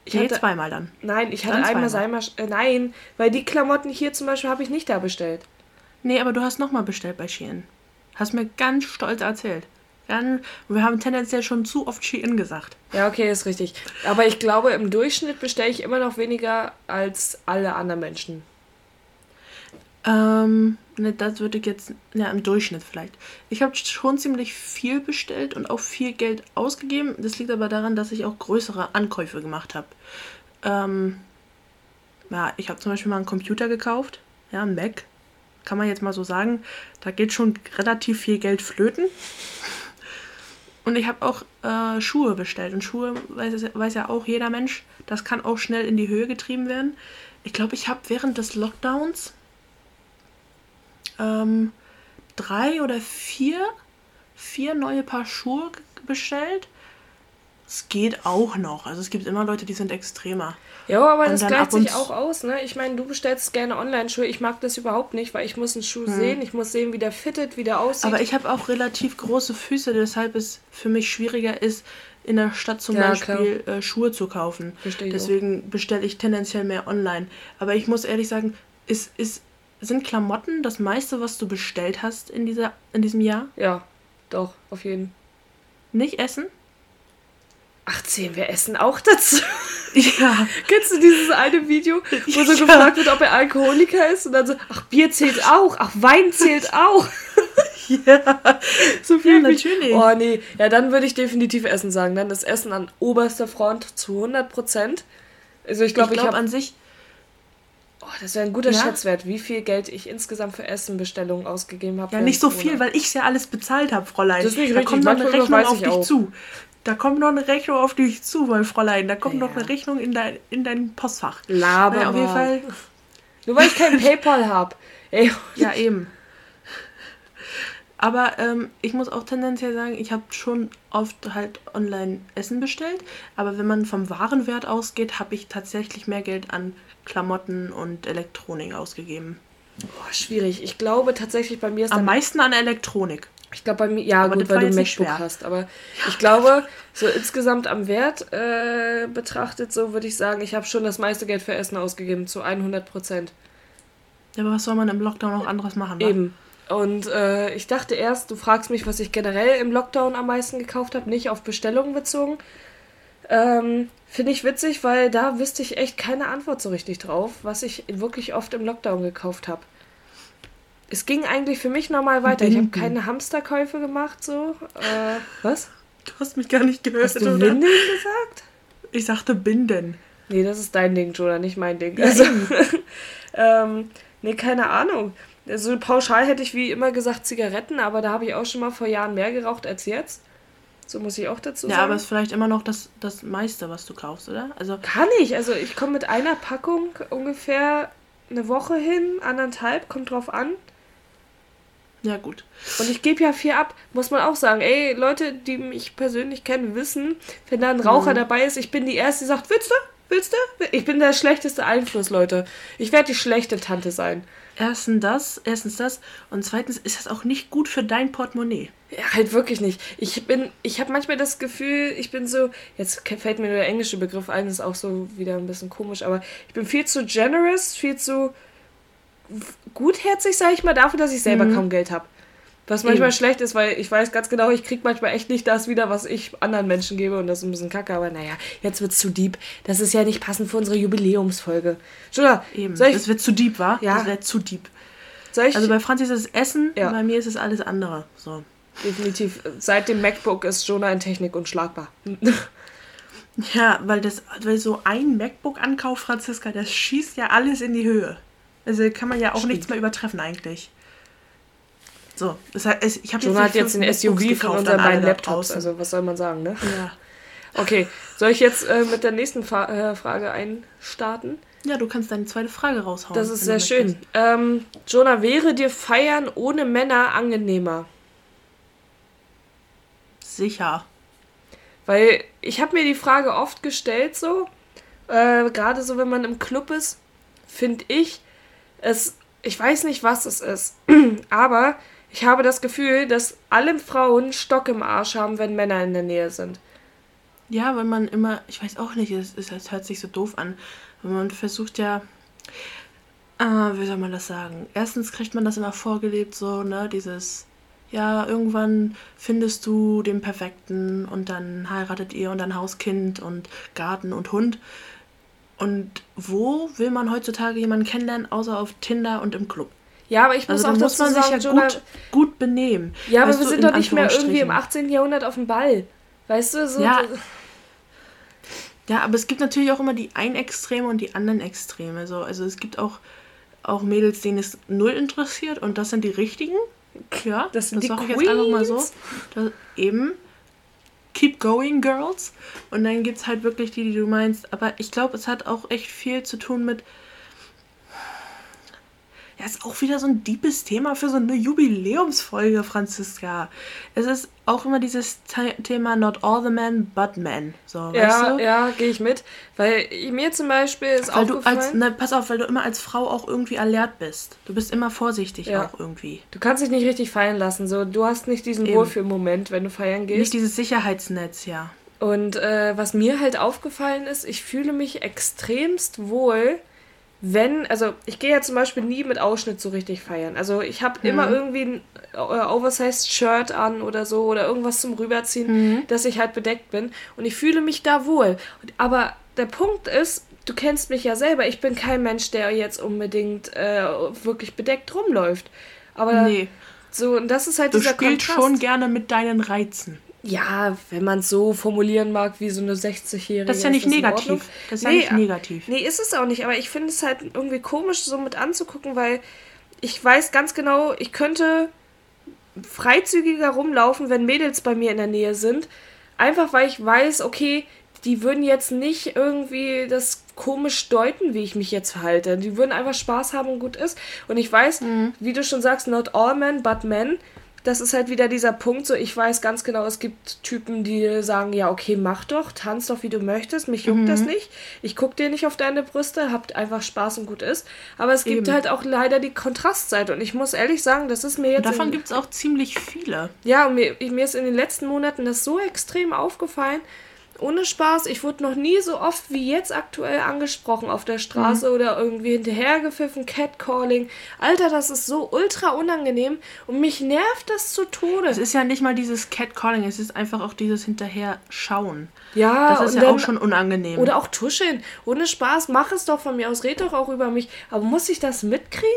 Ich Nee, hatte, zweimal dann. nein, ich hatte Dann einmal zweimal. Seimer, äh, nein, weil die Klamotten hier zum Beispiel habe ich nicht da bestellt. Nee, aber du hast nochmal bestellt bei Shein. Hast mir ganz stolz erzählt. Ganz, wir haben tendenziell schon zu oft Shein gesagt. Ja, okay, ist richtig. Aber ich glaube, im Durchschnitt bestelle ich immer noch weniger als alle anderen Menschen. Ähm, ne, das würde ich jetzt, ja, im Durchschnitt vielleicht. Ich habe schon ziemlich viel bestellt und auch viel Geld ausgegeben. Das liegt aber daran, dass ich auch größere Ankäufe gemacht habe. Ähm, ja, ich habe zum Beispiel mal einen Computer gekauft, ja, einen Mac. Kann man jetzt mal so sagen. Da geht schon relativ viel Geld flöten. Und ich habe auch äh, Schuhe bestellt. Und Schuhe weiß, weiß ja auch jeder Mensch, das kann auch schnell in die Höhe getrieben werden. Ich glaube, ich habe während des Lockdowns ähm, drei oder vier, vier neue Paar Schuhe bestellt. Es geht auch noch. Also es gibt immer Leute, die sind extremer. Ja, aber Und das gleicht sich auch aus, ne? Ich meine, du bestellst gerne Online-Schuhe. Ich mag das überhaupt nicht, weil ich muss einen Schuh sehen. Ich muss sehen, wie der fittet, wie der aussieht. Hm. Aber ich habe auch relativ große Füße, deshalb es für mich schwieriger ist, in der Stadt zum Ja, Beispiel äh, Schuhe zu kaufen. Verstehe. Deswegen bestelle ich tendenziell mehr online. Aber ich muss ehrlich sagen, ist, ist, sind Klamotten das meiste, was du bestellt hast in, dieser, in diesem Jahr? ja, doch, auf jeden Nicht Essen? Ach, zählen wir Essen auch dazu? [laughs] Ja. Kennst du dieses eine Video, wo so Ja. gefragt wird, ob er Alkoholiker ist? Und dann so, ach, Bier zählt auch, ach, Wein zählt auch. [laughs] ja. So Ja, wie- natürlich. Oh nee, ja, dann würde ich definitiv Essen sagen. Dann ist Essen an oberster Front zu 100 Prozent. Also ich glaube, ich ich, glaube habe... an sich, Oh, das wäre ein guter Ja? Schätzwert, wie viel Geld ich insgesamt für Essenbestellungen ausgegeben habe. ja nicht so Corona. viel, weil ich es ja alles bezahlt habe, Fräulein. Das ist nicht da richtig, kommt noch eine Rechnung auf ich dich auch. zu. Da kommt noch eine Rechnung auf dich zu, mein Fräulein. Da kommt Ja. noch eine Rechnung in dein, in dein Postfach. Laber Naja, auf jeden. Fall, Nur weil ich kein Paypal habe. Ja eben. Aber ähm, ich muss auch tendenziell sagen, ich habe schon oft halt online Essen bestellt. Aber wenn man vom Warenwert ausgeht, habe ich tatsächlich mehr Geld an Klamotten und Elektronik ausgegeben. boah, schwierig. Ich glaube tatsächlich bei mir ist Am meisten an Elektronik. Ich glaube bei mir, ja Aber gut, weil du ein MacBook hast, aber ich glaube, so insgesamt am Wert äh, betrachtet, so würde ich sagen, ich habe schon das meiste Geld für Essen ausgegeben, zu 100 Prozent. Ja, aber was soll man im Lockdown noch anderes machen? wa? Eben. Und äh, ich dachte erst, du fragst mich, was ich generell im Lockdown am meisten gekauft habe, nicht auf Bestellungen bezogen. Ähm, Finde ich witzig, weil da wüsste ich echt keine Antwort so richtig drauf, was ich wirklich oft im Lockdown gekauft habe. Es ging eigentlich für mich normal weiter. Ich habe Binden. keine Hamsterkäufe gemacht, so. Äh, was? Du hast mich gar nicht gehört, Hast du oder? Windeln gesagt? Ich sagte Binden. Nee, das ist dein Ding, Jonah, nicht mein Ding. Ja, Also, [laughs] ähm, nee, keine Ahnung. Also pauschal hätte ich wie immer gesagt Zigaretten, aber da habe ich auch schon mal vor Jahren mehr geraucht als jetzt. So muss ich auch dazu Ja, sagen. aber es ist vielleicht immer noch das, das meiste, was du kaufst, oder? Also, Kann ich. Also ich komme mit einer Packung ungefähr eine Woche hin, anderthalb, kommt drauf an. Ja, gut. Und ich gebe ja viel ab, muss man auch sagen. Ey, Leute, die mich persönlich kennen, wissen, wenn da ein Raucher dabei ist, ich bin die Erste, die sagt, willst du? Willst du? Ich bin der schlechteste Einfluss, Leute. Ich werde die schlechte Tante sein. Erstens das, erstens das und zweitens ist das auch nicht gut für dein Portemonnaie. Ja, halt wirklich nicht. Ich bin, ich habe manchmal das Gefühl, ich bin so, jetzt fällt mir nur der englische Begriff ein, ist auch so wieder ein bisschen komisch, aber ich bin viel zu generous, viel zu gutherzig, sage ich mal, dafür, dass ich selber kaum Geld habe. Was manchmal Eben. schlecht ist, weil ich weiß ganz genau, ich krieg manchmal echt nicht das wieder, was ich anderen Menschen gebe und das ist ein bisschen kacke, aber naja, jetzt wird's zu deep. Das ist ja nicht passend für unsere Jubiläumsfolge. Jonah, Eben. soll ich, das wird zu deep, wa? Ja. Das wird zu deep. ich Also bei Franzis ist es Essen, Ja. bei mir ist es alles andere. So. definitiv, seit dem MacBook ist Jonah in Technik unschlagbar. Ja, weil das, weil so ein MacBook-Ankauf, Franziska, das schießt ja alles in die Höhe. Also kann man ja auch Stimmt. nichts mehr übertreffen eigentlich. So, das heißt, ich habe Jonah hat jetzt MacBooks SUV von unseren beiden Laptops, also was soll man sagen, ne? Ja. Okay, soll ich jetzt äh, mit der nächsten Fa äh, Frage einstarten? ja, du kannst deine zweite Frage raushauen. Das ist sehr schön. Ähm, Jonah, wäre dir Feiern ohne Männer angenehmer? Sicher. Weil ich habe mir die Frage oft gestellt, so, äh, gerade so, wenn man im Club ist, finde ich, es, ich weiß nicht, was es ist, [clears throat] aber ich habe das Gefühl, dass alle Frauen Stock im Arsch haben, wenn Männer in der Nähe sind. Ja, weil man immer, ich weiß auch nicht, es, es, es hört sich so doof an. Aber man versucht ja, ah, wie soll man das sagen? Erstens kriegt man das immer vorgelebt, so, ne, dieses, ja, irgendwann findest du den Perfekten und dann heiratet ihr und ein Hauskind und Garten und Hund. Und wo will man heutzutage jemanden kennenlernen, außer auf Tinder und im Club? Ja, aber ich muss Also auch muss dazu man sich sagen, ja gut, gut benehmen. ja, aber wir sind in doch nicht mehr irgendwie im Anführungsstrichen. 18. Jahrhundert auf dem Ball. Weißt du, so. Ja. Ja, aber es gibt natürlich auch immer die einen Extreme und die anderen Extreme. So. Also es gibt auch, auch Mädels, denen es null interessiert und das sind die richtigen. Ja, Das sind die sag ich jetzt einfach mal so. Das, eben. Keep going, girls. Und dann gibt es halt wirklich die, die du meinst. Aber ich glaube, es hat auch echt viel zu tun mit. Ja, ist auch wieder so ein deepes Thema für so eine Jubiläumsfolge, Franziska. Es ist auch immer dieses The Thema Not all the men, but men. So, ja, weißt du? ja, gehe ich mit. Weil mir zum Beispiel ist Weil du aufgefallen... als, ne, pass auf, weil du immer als Frau auch irgendwie alert bist. Du bist immer vorsichtig Ja. auch irgendwie. Du kannst dich nicht richtig feiern lassen. So, du hast nicht diesen Eben. Wohlfühlmoment, wenn du feiern gehst. Nicht dieses Sicherheitsnetz, ja. Und äh, was mir halt aufgefallen ist, ich fühle mich extremst wohl, wenn, also ich gehe ja zum Beispiel nie mit Ausschnitt so richtig feiern. Also ich habe immer irgendwie ein äh, oversized Shirt an oder so oder irgendwas zum Rüberziehen, dass ich halt bedeckt bin. Und ich fühle mich da wohl. Aber der Punkt ist, du kennst mich ja selber, ich bin kein Mensch, der jetzt unbedingt äh, wirklich bedeckt rumläuft. Aber Nee. so, und das ist halt Du dieser spielst Kontrast. schon gerne mit deinen Reizen. Ja, wenn man es so formulieren mag, wie so eine 60-Jährige. Das ist ja nicht in negativ. Das ist ja Nee, nicht negativ. Nee, ist es auch nicht, aber ich finde es halt irgendwie komisch, so mit anzugucken, weil ich weiß ganz genau, ich könnte freizügiger rumlaufen, wenn Mädels bei mir in der Nähe sind. Einfach weil ich weiß, okay, die würden jetzt nicht irgendwie das komisch deuten, wie ich mich jetzt verhalte. Die würden einfach Spaß haben und gut ist. Und ich weiß, wie du schon sagst, not all men, but men. Das ist halt wieder dieser Punkt, so ich weiß ganz genau, es gibt Typen, die sagen, ja, okay, mach doch, tanz doch, wie du möchtest, mich juckt das nicht. Ich guck dir nicht auf deine Brüste, habt einfach Spaß und gut ist. Aber es gibt Eben. halt auch leider die Kontrastseite und ich muss ehrlich sagen, das ist mir jetzt... Davon gibt es auch ziemlich viele. ja, und mir, mir ist in den letzten Monaten das so extrem aufgefallen. Ohne Spaß, ich wurde noch nie so oft wie jetzt aktuell angesprochen auf der Straße oder irgendwie hinterhergepfiffen, Catcalling. Alter, das ist so ultra unangenehm und mich nervt das zu Tode. Es ist ja nicht mal dieses Catcalling, es ist einfach auch dieses Hinterher-Schauen. ja, Das ist ja dann, auch schon unangenehm. Oder auch tuscheln. Ohne Spaß, mach es doch von mir aus, red doch auch über mich. Aber muss ich das mitkriegen?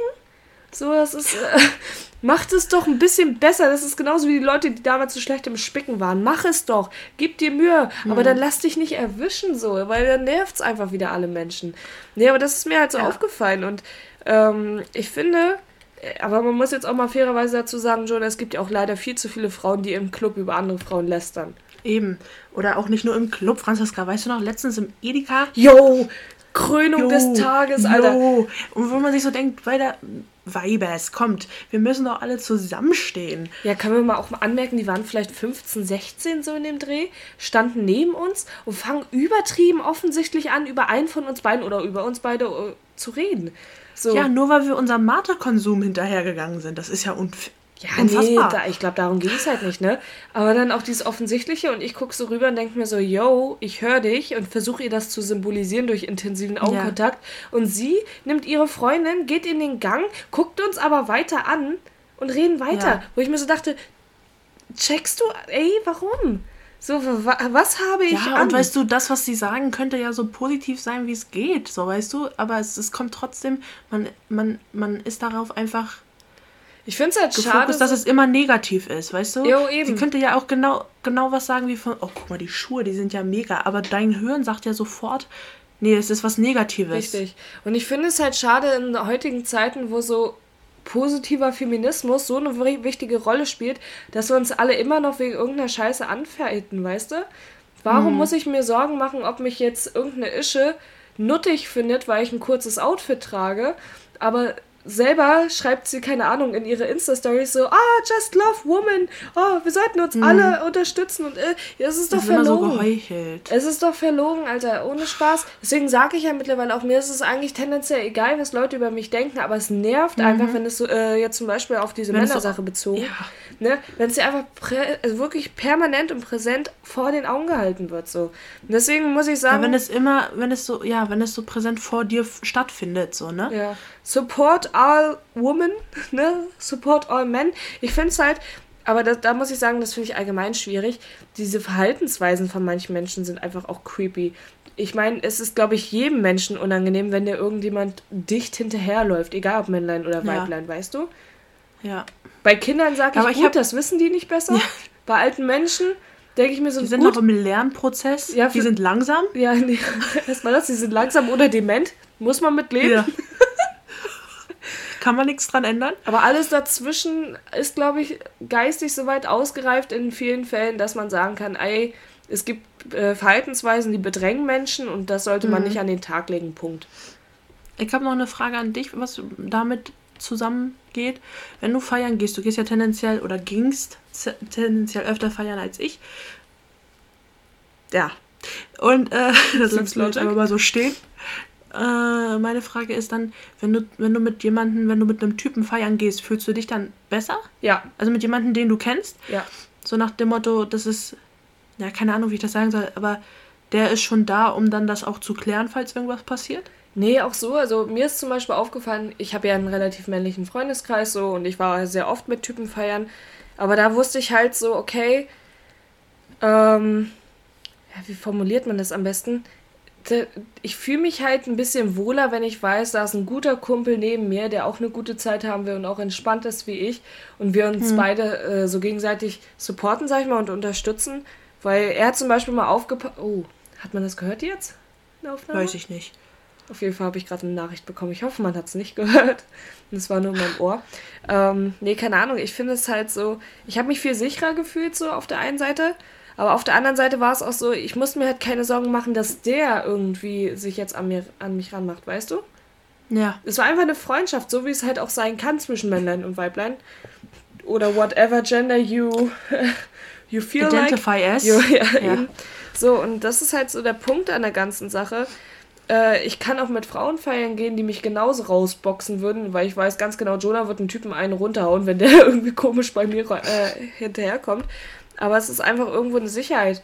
So, das ist. Äh, [laughs] macht es doch ein bisschen besser. Das ist genauso wie die Leute, die damals so schlecht im Spicken waren. Mach es doch. Gib dir Mühe. Mhm. Aber dann lass dich nicht erwischen, so, weil dann nervt es einfach wieder alle Menschen. Nee, aber das ist mir halt so Ja. aufgefallen. Und ähm, ich finde. äh, Aber man muss jetzt auch mal fairerweise dazu sagen, John, es gibt ja auch leider viel zu viele Frauen, die im Club über andere Frauen lästern. Eben. Oder auch nicht nur im Club, Franziska. Weißt du noch, letztens im Edeka? Yo, Krönung des Tages, Alter. Jo. Und wo man sich so denkt, weil da Weibers, kommt, wir müssen doch alle zusammenstehen. Ja, können wir mal auch mal anmerken, die waren vielleicht 15, 16 so in dem Dreh, standen neben uns und fangen übertrieben offensichtlich an, über einen von uns beiden oder über uns beide äh, zu reden. So. Ja, nur weil wir unserem Mate-Konsum hinterhergegangen sind. Das ist ja unfair. Ja, nee, da, ich glaube, darum ging es halt nicht, ne? Aber dann auch dieses Offensichtliche und ich gucke so rüber und denke mir so, yo, ich höre dich und versuche ihr das zu symbolisieren durch intensiven Augenkontakt. Ja. Und sie nimmt ihre Freundin, geht in den Gang, guckt uns aber weiter an und reden weiter. Ja. Wo ich mir so dachte, checkst du, ey, warum? So, was habe ich ja, an? und weißt du, das, was sie sagen, könnte ja so positiv sein, wie es geht, so weißt du, aber es, es kommt trotzdem, man, man, man ist darauf einfach ich finde es halt schade, dass es immer negativ ist, weißt du? Jo, eben. Sie könnte ja auch genau, genau was sagen wie von, oh, guck mal, die Schuhe, die sind ja mega. Aber dein Hirn sagt ja sofort, nee, es ist was Negatives. Richtig. Und ich finde es halt schade in heutigen Zeiten, wo so positiver Feminismus so eine wichtige Rolle spielt, dass wir uns alle immer noch wegen irgendeiner Scheiße anfeiten, weißt du? Warum hm. muss ich mir Sorgen machen, ob mich jetzt irgendeine Ische nuttig findet, weil ich ein kurzes Outfit trage, aber selber schreibt sie, keine Ahnung, in ihre Insta-Stories so, ah, just love woman, oh, wir sollten uns mhm. alle unterstützen und äh, es ist doch das verlogen. Ist so es ist doch verlogen, Alter, ohne Spaß. Deswegen sage ich ja mittlerweile auch, mir ist es eigentlich tendenziell egal, was Leute über mich denken, aber es nervt mhm. einfach, wenn es so, äh, jetzt zum Beispiel auf diese Männersache bezogen, ja. ne, wenn es dir einfach also wirklich permanent und präsent vor den Augen gehalten wird, so. Und deswegen muss ich sagen... Ja, wenn es immer, wenn es so, ja, wenn es so präsent vor dir stattfindet, so, ne? Ja. Support all women, [laughs] ne? Support all men. Ich finde es halt, aber da, da muss ich sagen, das finde ich allgemein schwierig. Diese Verhaltensweisen von manchen Menschen sind einfach auch creepy. Ich meine, es ist, glaube ich, jedem Menschen unangenehm, wenn dir irgendjemand dicht hinterherläuft, egal ob Männlein oder Weiblein, ja. weißt du? Ja. Bei Kindern sage ich, aber gut, hab... das wissen die nicht besser. Ja. Bei alten Menschen denke ich mir so, die sind gut. noch im Lernprozess. Ja, für... die sind langsam. Ja, nee, [laughs] erstmal das, die sind langsam oder dement. Muss man mit leben. Ja. [laughs] Kann man nichts dran ändern. Aber alles dazwischen ist, glaube ich, geistig so weit ausgereift in vielen Fällen, dass man sagen kann, ey, es gibt äh, Verhaltensweisen, die bedrängen Menschen und das sollte man mhm. nicht an den Tag legen. Punkt. Ich habe noch eine Frage an dich, was damit zusammengeht. Wenn du feiern gehst, du gehst ja tendenziell oder gingst tendenziell öfter feiern als ich. Ja. Und äh, [laughs] das lässt Leute aber mal so stehen. Äh, meine Frage ist dann, wenn du, wenn du mit jemandem, wenn du mit einem Typen feiern gehst, fühlst du dich dann besser? Ja. Also mit jemandem, den du kennst? Ja. So nach dem Motto, das ist, ja, keine Ahnung, wie ich das sagen soll, aber der ist schon da, um dann das auch zu klären, falls irgendwas passiert? Nee, auch so. Also mir ist zum Beispiel aufgefallen, ich habe ja einen relativ männlichen Freundeskreis so und ich war sehr oft mit Typen feiern. Aber da wusste ich halt so, okay, ähm, ja, wie formuliert man das am besten? Ich fühle mich halt ein bisschen wohler, wenn ich weiß, da ist ein guter Kumpel neben mir, der auch eine gute Zeit haben will und auch entspannt ist wie ich und wir uns hm. beide äh, so gegenseitig supporten, sag ich mal, und unterstützen. Weil er hat zum Beispiel mal aufgepasst. Oh, hat man das gehört jetzt? Weiß ich nicht. Auf jeden Fall habe ich gerade eine Nachricht bekommen. Ich hoffe, man hat es nicht [laughs] gehört. Das war nur in meinem Ohr. Ähm, nee, keine Ahnung. Ich finde es halt so. Ich habe mich viel sicherer gefühlt, so auf der einen Seite. Aber auf der anderen Seite war es auch so, ich musste mir halt keine Sorgen machen, dass der irgendwie sich jetzt an, mir, an mich ranmacht, weißt du? Ja. Es war einfach eine Freundschaft, so wie es halt auch sein kann zwischen Männlein und Weiblein. Oder whatever gender you, [laughs] you feel Identify like. as. You, ja, ja. So, und das ist halt so der Punkt an der ganzen Sache. Äh, ich kann auch mit Frauen feiern gehen, die mich genauso rausboxen würden, weil ich weiß ganz genau, Jonah wird einen Typen einen runterhauen, wenn der [laughs] irgendwie komisch bei mir äh, hinterherkommt aber es ist einfach irgendwo eine Sicherheit.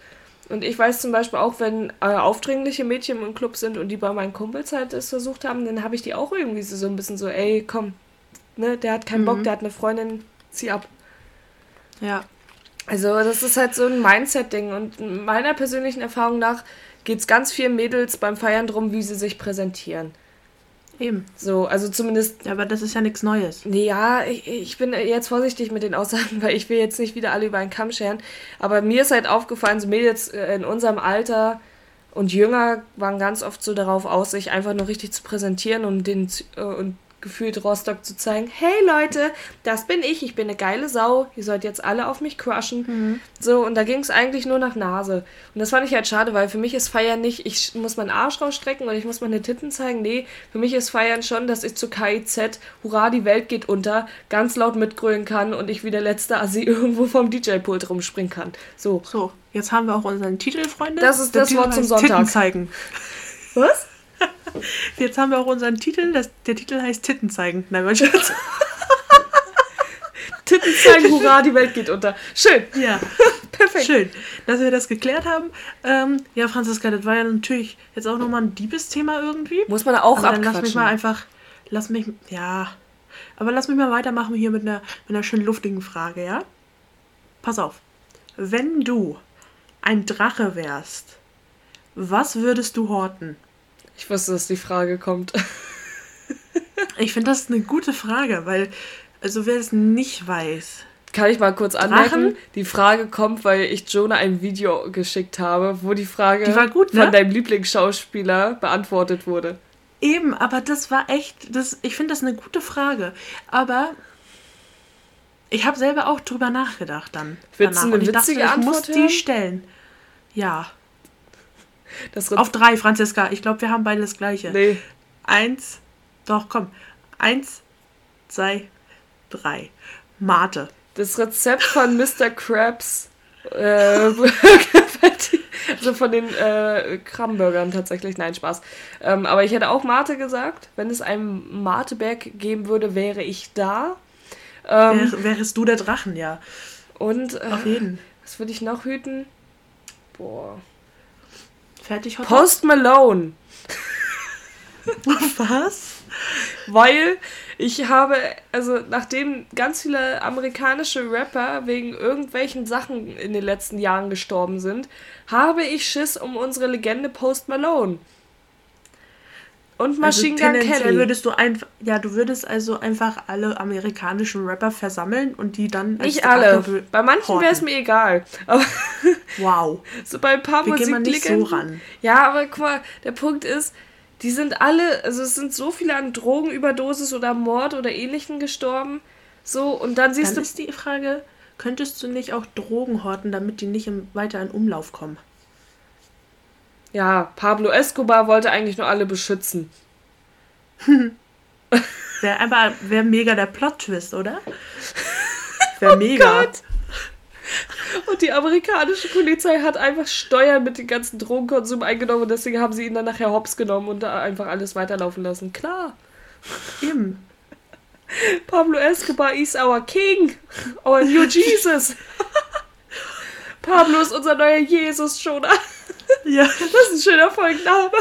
Und ich weiß zum Beispiel auch, wenn äh, aufdringliche Mädchen im Club sind und die bei meinen Kumpels halt das versucht haben, dann habe ich die auch irgendwie so, ein bisschen so, ey, komm, ne, der hat keinen mhm. Bock, der hat eine Freundin, zieh ab. Ja. Also das ist halt so ein Mindset-Ding und meiner persönlichen Erfahrung nach geht es ganz vielen Mädels beim Feiern darum, wie sie sich präsentieren. Eben. So, also zumindest. Ja, aber das ist ja nichts Neues. Ja, ich, ich bin jetzt vorsichtig mit den Aussagen, [laughs] weil ich will jetzt nicht wieder alle über einen Kamm scheren. Aber mir ist halt aufgefallen, so Mädels äh, in unserem Alter und jünger waren ganz oft so darauf aus, sich einfach nur richtig zu präsentieren und, den, äh, und gefühlt Rostock zu zeigen, hey Leute, das bin ich, ich bin eine geile Sau, ihr sollt jetzt alle auf mich crushen. Mhm. So, und da ging es eigentlich nur nach Nase. Und das fand ich halt schade, weil für mich ist Feiern nicht, ich muss meinen Arsch rausstrecken und ich muss meine Titten zeigen. Nee, für mich ist Feiern schon, dass ich zu KIZ, hurra, die Welt geht unter, ganz laut mitgrölen kann und ich wie der letzte Assi [laughs] irgendwo vom DJ-Pult rumspringen kann. So. So, jetzt haben wir auch unseren Titel, Freunde. Das ist Der das Titel Wort zum Sonntag. Titten zeigen. Was? [laughs] Jetzt haben wir auch unseren Titel. Das, der Titel heißt Titten zeigen. Nein, mein Schatz. [laughs] Titten zeigen, hurra, die Welt geht unter. Schön. Ja, [laughs] Perfekt. schön, dass wir das geklärt haben. Ähm, ja, Franziska, das war ja natürlich jetzt auch nochmal ein Diebesthema irgendwie. Muss man auch Aber dann lass mich mal einfach, lass mich, ja, aber lass mich mal weitermachen hier mit einer, mit einer schön luftigen Frage, ja? Pass auf. Wenn du ein Drache wärst, was würdest du horten? Ich wusste, dass die Frage kommt. [laughs] Ich finde das eine gute Frage, weil, also wer es nicht weiß, Kann ich mal kurz Drachen? anmerken? Die Frage kommt, weil ich Jonah ein Video geschickt habe, wo die Frage Die war gut, von ne? deinem Lieblingsschauspieler beantwortet wurde. Eben, aber das war echt, das, ich finde das eine gute Frage. Aber ich habe selber auch drüber nachgedacht dann. Willst du danach. eine Und ich dachte, witzige ich Antwort muss die hören? stellen. Ja. Das Auf drei, Franziska. Ich glaube, wir haben beide das gleiche. nee. Eins, doch, komm. Eins, zwei, drei. Mate. Das Rezept von Mr. Krabs, äh, [laughs] also von den äh, Krabbenburgern tatsächlich, nein, Spaß. Ähm, aber ich hätte auch Mate gesagt. Wenn es einen Mateberg geben würde, wäre ich da. Ähm, Wär, wärest du der Drachen, ja. und äh, Auf jeden. was würde ich noch hüten? Boah. Fertig, Hot Post Malone. [laughs] Was? Weil ich habe, also nachdem ganz viele amerikanische Rapper wegen irgendwelchen Sachen in den letzten Jahren gestorben sind, habe ich Schiss um unsere Legende Post Malone. Und Machine also, Gun Kelly. würdest du einfach, ja, du würdest also einfach alle amerikanischen Rapper versammeln und die dann Nicht alle. be- Bei manchen wäre es mir egal. Aber [laughs] Wow. so bei ein paar Wir gehen mal nicht so ran. Ja, aber guck mal, der Punkt ist, die sind alle, also es sind so viele an Drogenüberdosis oder Mord oder Ähnlichem gestorben. So, und dann siehst Dann du ist die Frage, könntest du nicht auch Drogen horten, damit die nicht im, weiter in Umlauf kommen? Ja, Pablo Escobar wollte eigentlich nur alle beschützen. [laughs] Wäre aber wär mega der Plot-Twist, oder? [laughs] Wäre mega. Oh Gott. Und die amerikanische Polizei hat einfach Steuern mit dem ganzen Drogenkonsum eingenommen und deswegen haben sie ihn dann nachher hops genommen und einfach alles weiterlaufen lassen. Klar. Eben. [laughs] Pablo Escobar is our king. Our new Jesus. Pablo ist unser neuer Jesus schon. [laughs] Das Ja. ist ein schöner Folgenname.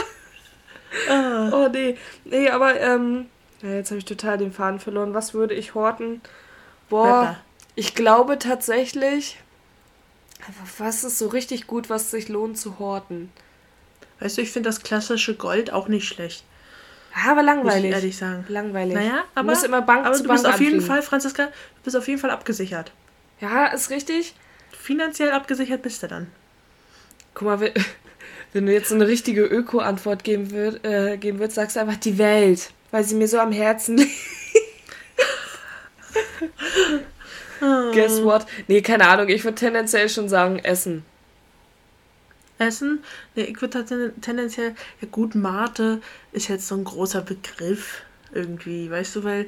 Ah. Oh nee. Nee, aber ähm, ja, jetzt habe ich total den Faden verloren. Was würde ich horten? Boah, Rapper. ich glaube tatsächlich, was ist so richtig gut, was sich lohnt zu horten? Weißt du, ich finde das klassische Gold auch nicht schlecht. Ja, aber Muss langweilig. ich ehrlich sagen. Langweilig. Naja, Du aber, musst immer Bank aber du Bank bist auf jeden anfliegen. Fall, Franziska, du bist auf jeden Fall abgesichert. Ja, ist richtig. Finanziell abgesichert bist du dann. Guck mal, wenn, [laughs] wenn du jetzt so eine richtige Öko-Antwort geben, würd, äh, geben würdest, sagst du einfach die Welt, weil sie mir so am Herzen [laughs] liegt. Guess what? Nee, keine Ahnung. Ich würde tendenziell schon sagen Essen. Essen? Nee, ich würde ten- tendenziell, ja gut, Mate ist jetzt so ein großer Begriff irgendwie, weißt du, weil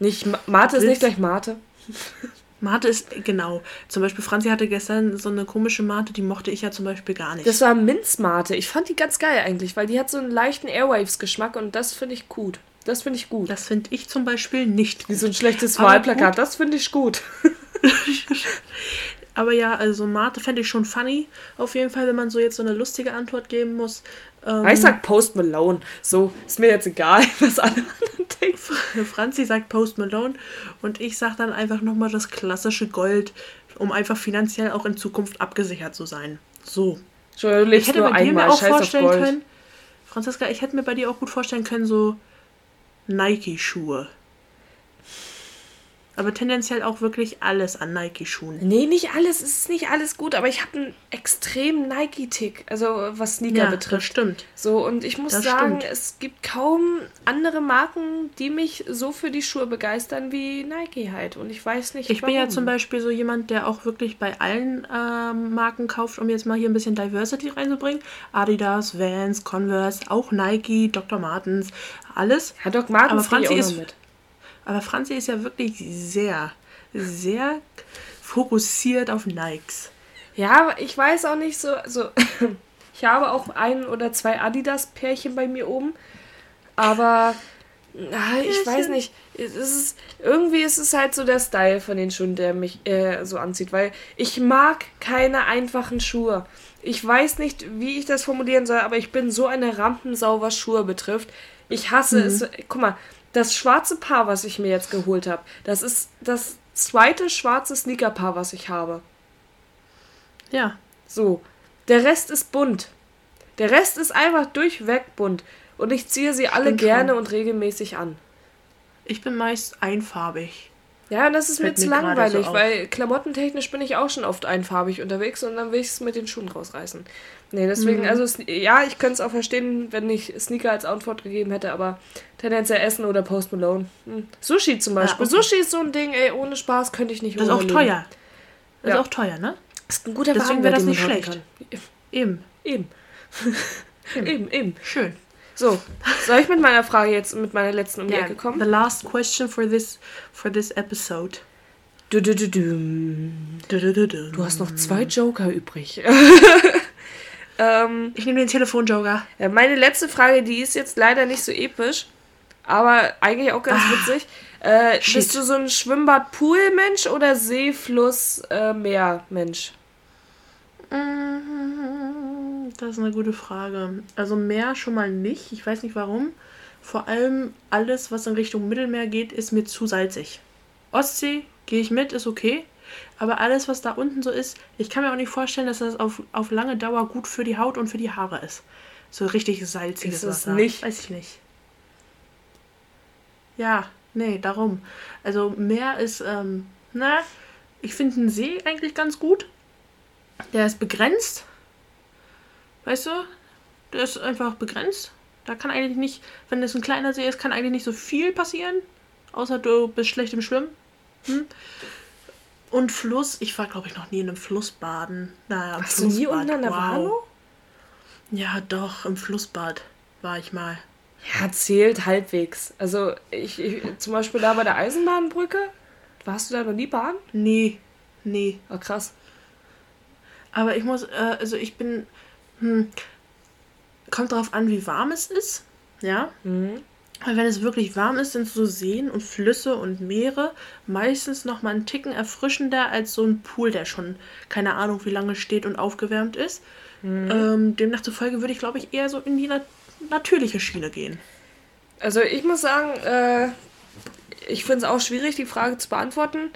Nicht, Ma- Mate ist nicht gleich Mate. [laughs] Mate ist, genau, zum Beispiel Franzi hatte gestern so eine komische Mate, die mochte ich ja zum Beispiel gar nicht. Das war Minzmate. Ich fand die ganz geil eigentlich, weil die hat so einen leichten Airwaves-Geschmack und das finde ich gut. Das finde ich gut. Das finde ich zum Beispiel nicht Wie gut. so ein schlechtes Aber Wahlplakat. Das finde ich gut. [laughs] Aber ja, also Mate fände ich schon funny, auf jeden Fall, wenn man so jetzt so eine lustige Antwort geben muss. Ähm, Ich sag Post Malone. So, ist mir jetzt egal, [laughs] was alle anderen denken. [laughs] Franzi sagt Post Malone und ich sag dann einfach nochmal das klassische Gold, um einfach finanziell auch in Zukunft abgesichert zu sein. So. Entschuldigung, du Ich hätte nur bei dir mir einmal. auch Scheiß vorstellen können, Franziska, ich hätte mir bei dir auch gut vorstellen können, so Nike-Schuhe. Aber tendenziell auch wirklich alles an Nike-Schuhen. Nee, nicht alles, es ist nicht alles gut, aber ich habe einen extremen Nike-Tick, also was Sneaker Ja, betrifft. das stimmt. So, und ich muss Das sagen, stimmt. es gibt kaum andere Marken, die mich so für die Schuhe begeistern wie Nike halt. Und ich weiß nicht, Ich bin ja warum. zum Beispiel so jemand, der auch wirklich bei allen ähm, Marken kauft, um jetzt mal hier ein bisschen Diversity reinzubringen. Adidas, Vans, Converse, auch Nike, Dr. Martens, alles. Ja, Doc Martens Aber Franzi ist- mit. Aber Franzi ist ja wirklich sehr, sehr fokussiert auf Nikes. Ja, ich weiß auch nicht so, also [clears throat] ich habe auch ein oder zwei Adidas-Pärchen bei mir oben, aber na, ich weiß nicht, es ist, irgendwie ist es halt so der Style von den Schuhen, der mich äh, so anzieht, weil ich mag keine einfachen Schuhe. Ich weiß nicht, wie ich das formulieren soll, aber ich bin so eine Rampensau, was Schuhe betrifft. Ich hasse es. Guck mal, das schwarze Paar, was ich mir jetzt geholt habe, das ist das zweite schwarze Sneakerpaar, was ich habe. Ja, So, der Rest ist bunt. Der Rest ist einfach durchweg bunt. Und ich ziehe sie alle gerne schon. und regelmäßig an. ich bin meist einfarbig. Ja, und das ist mir Fällt zu mir langweilig, so weil klamottentechnisch bin ich auch schon oft einfarbig unterwegs und dann will ich es mit den Schuhen rausreißen. Nee, deswegen, Mhm. also ja, ich könnte es auch verstehen, wenn ich Sneaker als Antwort gegeben hätte, aber tendenziell Essen oder Post Malone. Hm. Sushi zum Beispiel. okay. Sushi ist so ein Ding, ey, ohne Spaß könnte ich nicht Das ist auch teuer. Das Ja. ist auch teuer, ne? Das ist ein guter Deswegen wäre das nicht schlecht. kann. Eben. Eben. [laughs] Eben. eben, eben. Schön. So, soll ich mit meiner Frage jetzt, mit meiner letzten um die Ecke The kommen? last question for this for this episode. Du, du, du, du. Hast noch zwei Joker übrig. [laughs] ähm, Ich nehme den Telefonjoker. meine letzte Frage, die ist jetzt leider nicht so episch, aber eigentlich auch ganz witzig. Äh, bist du so ein Schwimmbad-Pool-Mensch oder See-Fluss-Meer-Mensch? Mm, Das ist eine gute Frage. Also Meer schon mal nicht. Ich weiß nicht warum. Vor allem alles, was in Richtung Mittelmeer geht, ist mir zu salzig. Ostsee gehe ich mit, ist okay. Aber alles, was da unten so ist, ich kann mir auch nicht vorstellen, dass das auf, auf lange Dauer gut für die Haut und für die Haare ist. So richtig salziges Ist es Wasser. nicht? Weiß ich nicht. Ja, nee, darum. Also Meer ist, ähm, na, ich finde einen See eigentlich ganz gut. Der ist begrenzt. Weißt du? Der ist einfach begrenzt. Da kann eigentlich nicht, wenn es ein kleiner See ist, kann eigentlich nicht so viel passieren. Außer du bist schlecht im Schwimmen. Hm? Und Fluss, ich war glaube ich noch nie in einem Fluss baden. Naja, Warst du nie Flussbad, unten an der Warnow? Ja, doch, im Flussbad war ich mal. Ja, zählt halbwegs. Also, ich, ich zum Beispiel da bei der Eisenbahnbrücke. Warst du da noch nie baden? Nee, nee. Oh, krass. Aber ich muss, äh, also ich bin, hm, kommt darauf an, wie warm es ist. Ja. Mhm. Weil wenn es wirklich warm ist, sind so Seen und Flüsse und Meere meistens noch mal einen Ticken erfrischender als so ein Pool, der schon keine Ahnung wie lange steht und aufgewärmt ist. Ähm, demnach zufolge würde ich, glaube ich, eher so in die nat natürliche Schiene gehen. Also ich muss sagen, äh, ich finde es auch schwierig, die Frage zu beantworten.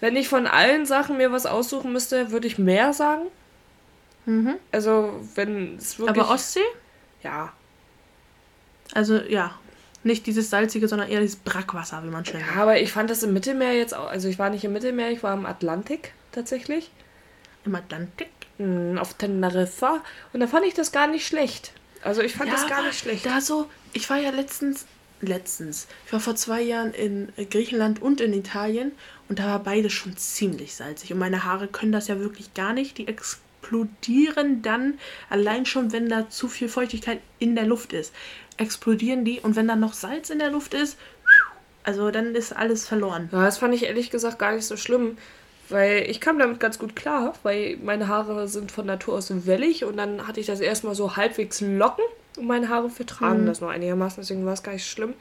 Wenn ich von allen Sachen mir was aussuchen müsste, würde ich mehr sagen. Also wenn es wirklich... Mhm. Aber Ostsee? Ja. Also ja, nicht dieses salzige, sondern eher dieses Brackwasser, wie man schön ja, aber ich fand das im Mittelmeer jetzt auch... Also ich war nicht im Mittelmeer, ich war im Atlantik tatsächlich. Im Atlantik. Mhm, auf Teneriffa. Und da fand ich das gar nicht schlecht. Also ich fand das gar nicht schlecht. Da so, ich war ja letztens, letztens, ich war vor zwei Jahren in Griechenland und in Italien und da war beides schon ziemlich salzig. Und meine Haare können das ja wirklich gar nicht. Die explodieren dann, allein schon, wenn da zu viel Feuchtigkeit in der Luft ist. Explodieren die und wenn dann noch Salz in der Luft ist, also dann ist alles verloren. Ja, das fand ich ehrlich gesagt gar nicht so schlimm, weil ich kam damit ganz gut klar, weil meine Haare sind von Natur aus wellig und dann hatte ich das erstmal so halbwegs locken und meine Haare vertragen das noch einigermaßen, deswegen war es gar nicht schlimm.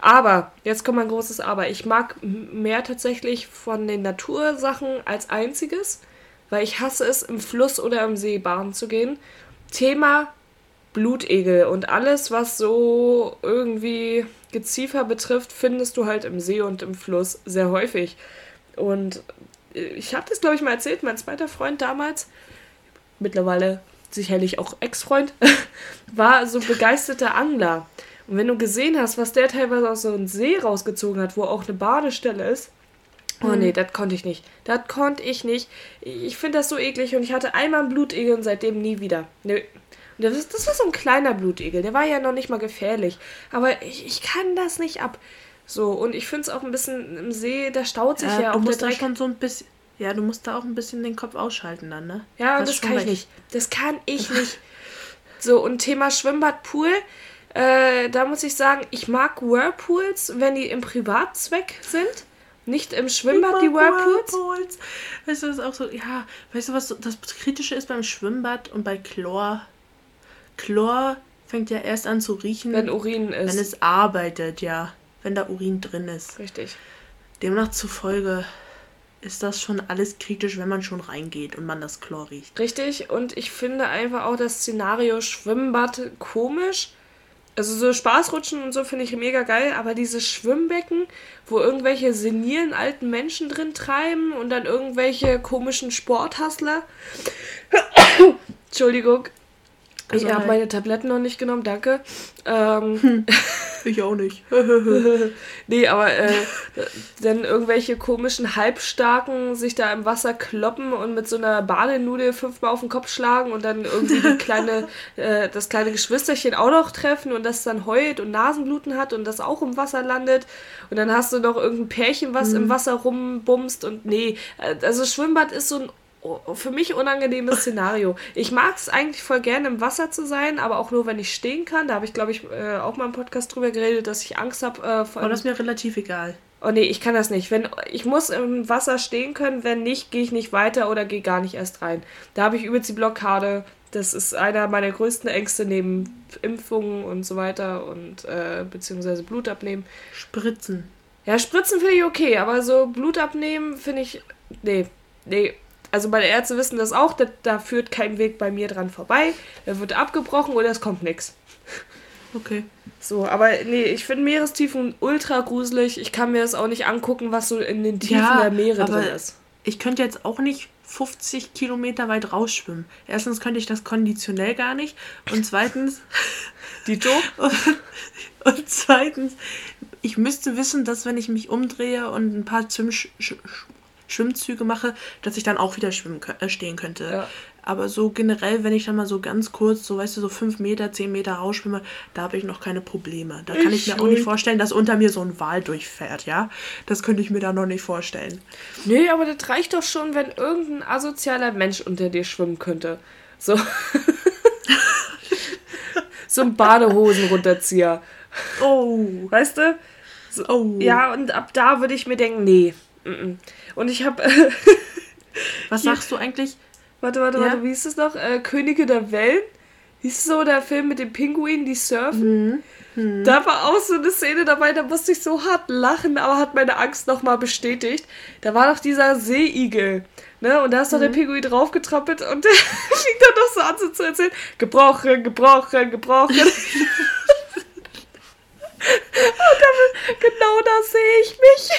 Aber, jetzt kommt mein großes Aber. Ich mag mehr tatsächlich von den Natursachen als einziges, weil ich hasse es, im Fluss oder im See baden zu gehen. Thema Blutegel und alles, was so irgendwie Geziefer betrifft, findest du halt im See und im Fluss sehr häufig. Und äh, ich habe das, glaube ich, mal erzählt, mein zweiter Freund damals, mittlerweile sicherlich auch Ex-Freund, [laughs] war so begeisterter Angler. Und wenn du gesehen hast, was der teilweise aus so einem See rausgezogen hat, wo auch eine Badestelle ist, Oh nee, das konnte ich nicht. Das konnte ich nicht. Ich finde das so eklig und ich hatte einmal einen Blutegel und seitdem nie wieder. Nö. Und Das, das war so ein kleiner Blutegel, der war ja noch nicht mal gefährlich. Aber ich, ich kann das nicht ab. So, und ich finde es auch ein bisschen im See, da staut sich ja, Ja, auch du der musst da schon so ein bisschen. Ja, du musst da auch ein bisschen den Kopf ausschalten dann, ne? Ja, das schon kann ich nicht. Das kann ich [laughs] nicht. So, und Thema Schwimmbad, Pool. Äh, da muss ich sagen, ich mag Whirlpools, wenn die im Privatzweck sind. Nicht im Schwimmbad, die Whirlpools. Whirlpools. Weißt du, das ist auch so, ja, weißt du, was das Kritische ist beim Schwimmbad und bei Chlor? Chlor fängt ja erst an zu riechen, Wenn Urin wenn ist. es arbeitet, ja. Wenn da Urin drin ist. Richtig. Demnach zufolge ist das schon alles kritisch, wenn man schon reingeht und man das Chlor riecht. Richtig. Und ich finde einfach auch das Szenario Schwimmbad komisch. Also so Spaßrutschen und so finde ich mega geil, aber diese Schwimmbecken, wo irgendwelche senilen alten Menschen drin treiben und dann irgendwelche komischen Sporthassler. [coughs] Entschuldigung. Ich Also habe halt- meine Tabletten noch nicht genommen, danke. Ähm, [laughs] Ich auch nicht. [laughs] nee, aber äh, dann irgendwelche komischen Halbstarken sich da im Wasser kloppen und mit so einer Badenudel fünfmal auf den Kopf schlagen und dann irgendwie kleine, [laughs] äh, das kleine Geschwisterchen auch noch treffen und das dann heult und Nasenbluten hat und das auch im Wasser landet. Und dann hast du noch irgendein Pärchen, was im Wasser rumbumst und nee, äh, also Schwimmbad ist so ein für mich unangenehmes Szenario. Ich mag es eigentlich voll gerne im Wasser zu sein, aber auch nur, wenn ich stehen kann. Da habe ich, glaube ich, äh, auch mal im Podcast drüber geredet, dass ich Angst habe äh, vor Aber das ist mir relativ egal. Oh nee, ich kann das nicht. Wenn, ich muss im Wasser stehen können, wenn nicht, gehe ich nicht weiter oder gehe gar nicht erst rein. Da habe ich übelst die Blockade. Das ist einer meiner größten Ängste neben Impfungen und so weiter und äh, beziehungsweise Blut abnehmen. Spritzen. Ja, Spritzen finde ich okay, aber so Blut abnehmen finde ich. Nee, nee. Also meine Ärzte wissen das auch, da, da führt kein Weg bei mir dran vorbei. Da wird abgebrochen oder es kommt nichts. Okay. So, aber nee, ich finde Meerestiefen ultra gruselig. Ich kann mir das auch nicht angucken, was so in den Tiefen Ja, der Meere drin ist. Ich könnte jetzt auch nicht 50 Kilometer weit rausschwimmen. Erstens könnte ich das konditionell gar nicht. Und zweitens, [laughs] Dito? und, [laughs] und zweitens, ich müsste wissen, dass wenn ich mich umdrehe und ein paar Schwimm Sch Sch Schwimmzüge mache, dass ich dann auch wieder schwimmen äh, stehen könnte. Ja. Aber so generell, wenn ich dann mal so ganz kurz, so weißt du, so 5 Meter, 10 Meter rausschwimme, da habe ich noch keine Probleme. Da kann ich, Ich mir auch nicht vorstellen, dass unter mir so ein Wal durchfährt, ja? Das könnte ich mir da noch nicht vorstellen. Nee, aber das reicht doch schon, wenn irgendein asozialer Mensch unter dir schwimmen könnte. So. [laughs] so ein Badehosen-Runterzieher. Oh. Weißt du? So, Oh. Ja, und ab da würde ich mir denken, nee. mm, mm. Und ich habe. [laughs] Was Hier- sagst du eigentlich? warte, warte, Ja? warte, wie hieß es noch? Äh, Könige der Wellen? Hieß es so der Film mit den Pinguinen, die surfen? Mhm. Da war auch so eine Szene dabei, da musste ich so hart lachen, aber hat meine Angst nochmal bestätigt. Da war doch dieser Seeigel. Ne? Und da ist doch Mhm. der Pinguin draufgetrappelt und [laughs] der fing dann noch so an so zu erzählen: Gebrochen, gebrochen, gebrochen. [laughs] und damit, genau da sehe ich mich.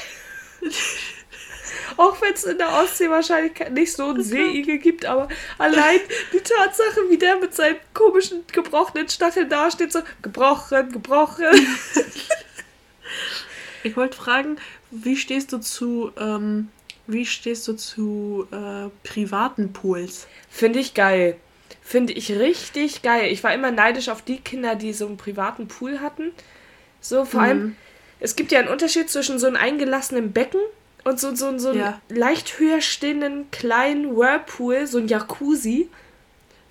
Auch wenn es in der Ostsee wahrscheinlich nicht so einen Seeigel gibt, aber allein die Tatsache, wie der mit seinen komischen gebrochenen Stacheln dasteht, so gebrochen, gebrochen. [laughs] Ich wollte fragen, wie stehst du zu, ähm, wie stehst du zu äh, privaten Pools? Finde ich geil. Finde ich richtig geil. Ich war immer neidisch auf die Kinder, die so einen privaten Pool hatten. So, vor allem, es gibt ja einen Unterschied zwischen so einem eingelassenen Becken und so, so, so einem Ja. leicht höher stehenden kleinen Whirlpool, so ein Jacuzzi.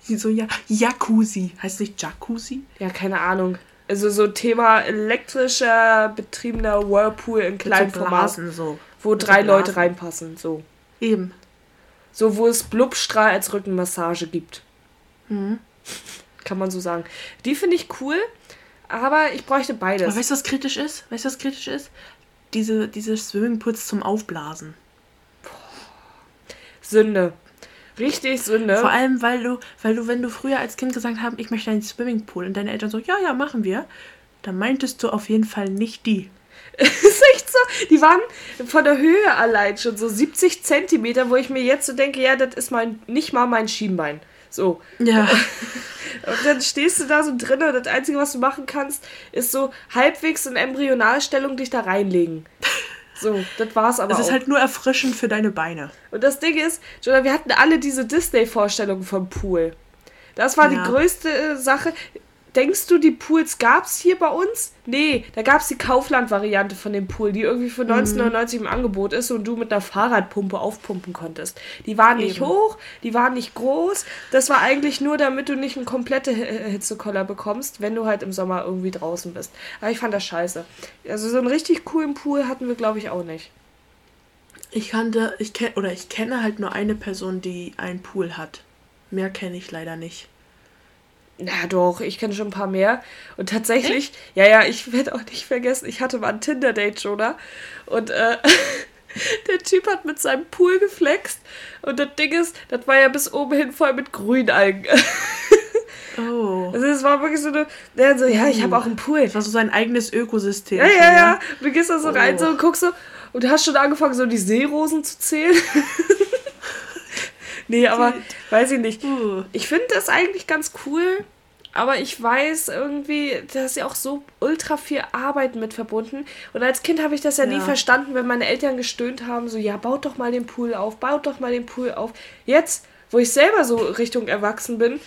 So ja, Jacuzzi. Heißt nicht Jacuzzi? Ja, keine Ahnung. Also so Thema elektrischer betriebener Whirlpool in kleinem Mit so Format, Blasen so. wo Mit so drei Leute Blasen. reinpassen. So. Eben. So, wo es Blubstrahl als Rückenmassage gibt. Mhm. Kann man so sagen. Die finde ich cool, aber ich bräuchte Aber beides. weißt du, was kritisch ist? Weißt du, was kritisch ist? Diese, diese Swimmingpools zum Aufblasen. Sünde. Richtig Sünde. Vor allem, weil du, weil du, wenn du früher als Kind gesagt haben, ich möchte einen Swimmingpool und deine Eltern so, ja, ja, machen wir, dann meintest du auf jeden Fall nicht die. [laughs] ist echt so. Die waren von der Höhe allein schon so 70 Zentimeter, wo ich mir jetzt so denke, ja, das ist mein, nicht mal mein Schienbein. So. Ja. [laughs] Und dann stehst du da so drin und das Einzige, was du machen kannst, ist so halbwegs in Embryonalstellung dich da reinlegen. So, das war's aber Es ist auch. halt nur erfrischend für deine Beine. Und das Ding ist, Jonah, wir hatten alle diese Disney-Vorstellung vom Pool. Das war Ja. die größte äh, Sache. Denkst du, die Pools gab's hier bei uns? Nee, da gab's die Kaufland-Variante von dem Pool, die irgendwie für 1999 im Angebot ist und du mit einer Fahrradpumpe aufpumpen konntest. Die waren nicht Eben. hoch, die waren nicht groß. Das war eigentlich nur, damit du nicht einen komplette Hi- Hitzekoller bekommst, wenn du halt im Sommer irgendwie draußen bist. Aber ich fand das scheiße. Also so einen richtig coolen Pool hatten wir, glaube ich, auch nicht. Ich kannte, ich kenne oder ich kenne halt nur eine Person, die einen Pool hat. Mehr kenne ich leider nicht. Na doch, ich kenne schon ein paar mehr. Und tatsächlich, ja, ja, ich werde auch nicht vergessen, ich hatte mal ein Tinder-Date, Jonah. Und äh, [laughs] der Typ hat mit seinem Pool geflext. Und das Ding ist, das war ja bis oben hin voll mit Grünalgen. [laughs] Oh. Also es war wirklich so eine, der so, ja, ich habe auch einen Pool. Das war so sein eigenes Ökosystem. Ja, schon, ja, ja. Und du gehst da so rein Oh. so und guckst so und du hast schon angefangen, so die Seerosen zu zählen. [laughs] nee, aber weiß ich nicht. Uh. Ich finde das eigentlich ganz cool, aber ich weiß irgendwie, da ist ja auch so ultra viel Arbeit mit verbunden. Und als Kind habe ich das ja, nie Ja. verstanden, wenn meine Eltern gestöhnt haben, so, ja, baut doch mal den Pool auf, baut doch mal den Pool auf. Jetzt, wo ich selber so Richtung Erwachsen bin,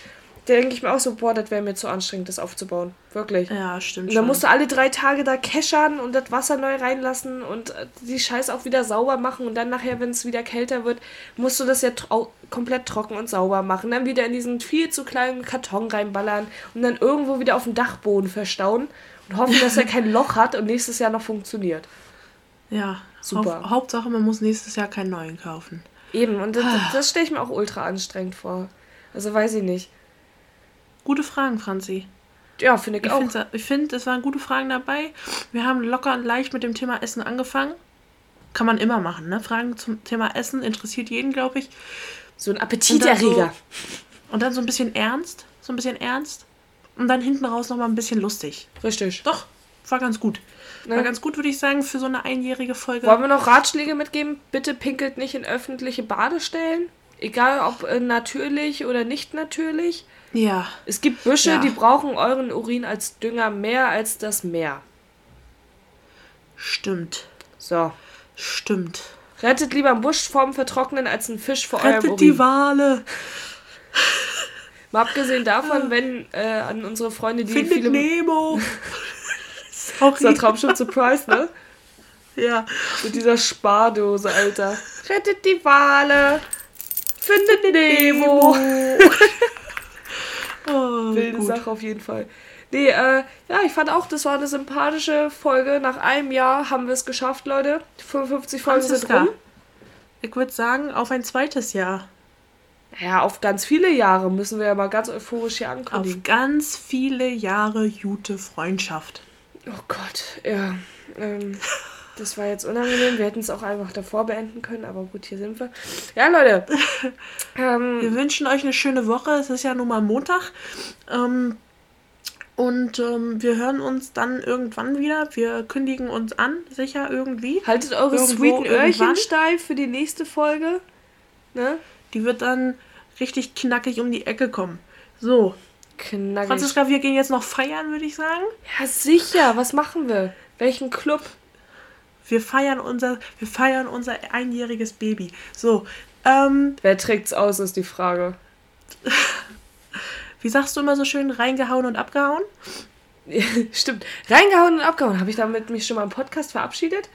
denke ich mir auch so, boah, das wäre mir zu anstrengend, das aufzubauen. Wirklich. Ja, stimmt Und dann schon. musst du alle drei Tage da keschern und das Wasser neu reinlassen und äh, die Scheiße auch wieder sauber machen. Und dann nachher, wenn es wieder kälter wird, musst du das ja trau komplett trocken und sauber machen. Dann wieder in diesen viel zu kleinen Karton reinballern und dann irgendwo wieder auf dem Dachboden verstauen und hoffen, dass er [laughs] kein Loch hat und nächstes Jahr noch funktioniert. ja, Super. Haupt, Hauptsache, man muss nächstes Jahr keinen neuen kaufen. Eben, und das, [sighs] das stelle ich mir auch ultra anstrengend vor. Also weiß ich nicht. Gute Fragen, Franzi. Ja, finde ich, Ich auch. finde, ich find, es waren gute Fragen dabei. Wir haben locker und leicht mit dem Thema Essen angefangen. Kann man immer machen, ne? Fragen zum Thema Essen interessiert jeden, glaube ich. So ein Und Appetiterreger. Und dann so ein bisschen ernst. So ein bisschen ernst. Und dann hinten raus nochmal ein bisschen lustig. Richtig. Doch, war ganz gut. War Ne? ganz gut, würde ich sagen, für so eine einjährige Folge. Wollen wir noch Ratschläge mitgeben? Bitte pinkelt nicht in öffentliche Badestellen. Egal ob äh, natürlich oder nicht natürlich. Ja, Es gibt Büsche, Ja. die brauchen euren Urin als Dünger mehr als das Meer. stimmt. So. Stimmt. Rettet lieber einen Busch vorm Vertrocknen als einen Fisch vor eurem Rettet Urin. die Wale. Mal abgesehen davon, wenn äh, an unsere Freunde, die Findet viele... Nemo. [laughs] Sorry. Traumschiff Surprise, ne? Ja. Mit dieser Spardose, Alter. Rettet die Wale. Findet Nemo. [laughs] Oh, Wilde gut. Sache auf jeden Fall. Nee, äh, ja, ich fand auch, das war eine sympathische Folge. Nach einem Jahr haben wir es geschafft, Leute. 55 Folgen sind Franziska, rum. ich würde sagen, auf ein zweites Jahr. Ja, auf ganz viele Jahre müssen wir ja mal ganz euphorisch hier ankündigen. Auf ganz viele Jahre gute Freundschaft. Oh Gott, ja. Ähm, [laughs] das war jetzt unangenehm. Wir hätten es auch einfach davor beenden können, aber gut, hier sind wir. Ja, Leute. [laughs] Ähm, Wir wünschen euch eine schöne Woche. Es ist ja nun mal Montag. Ähm, und ähm, wir hören uns dann irgendwann wieder. Wir kündigen uns an, sicher irgendwie. haltet eure Irgendwo, sweeten Öhrchen irgendwann. steif für die nächste Folge. Ne? Die wird dann richtig knackig um die Ecke kommen. So, Knackig. Franziska, wir gehen jetzt noch feiern, würde ich sagen. Ja, sicher. Was machen wir? Welchen Club? Wir feiern unser, wir feiern unser einjähriges Baby. So, ähm, Wer trägt's aus, ist die Frage. [laughs] wie sagst du immer so schön, reingehauen und abgehauen? [laughs] Stimmt. Reingehauen und abgehauen. Habe ich damit mich schon mal im Podcast verabschiedet?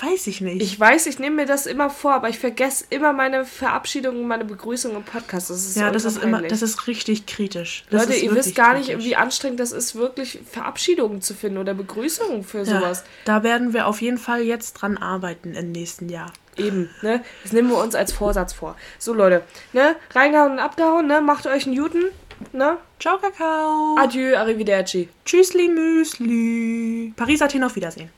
Weiß ich nicht. Ich weiß, ich nehme mir das immer vor, aber ich vergesse immer meine Verabschiedung und meine Begrüßung im Podcast. Das ist ja, das ist immer, das ist richtig kritisch. Das Leute, ihr wisst gar nicht, kritisch. wie anstrengend das ist, wirklich Verabschiedungen zu finden oder Begrüßungen für ja, sowas. Da werden wir auf jeden Fall jetzt dran arbeiten im nächsten Jahr. Eben, ne? Das nehmen wir uns als Vorsatz vor. So, Leute, ne? Reingehauen und abgehauen, ne? Macht euch einen Juten, ne? Ciao, Kakao. Adieu, arrivederci. Tschüssli, Müsli. Paris, Athen, auf Wiedersehen.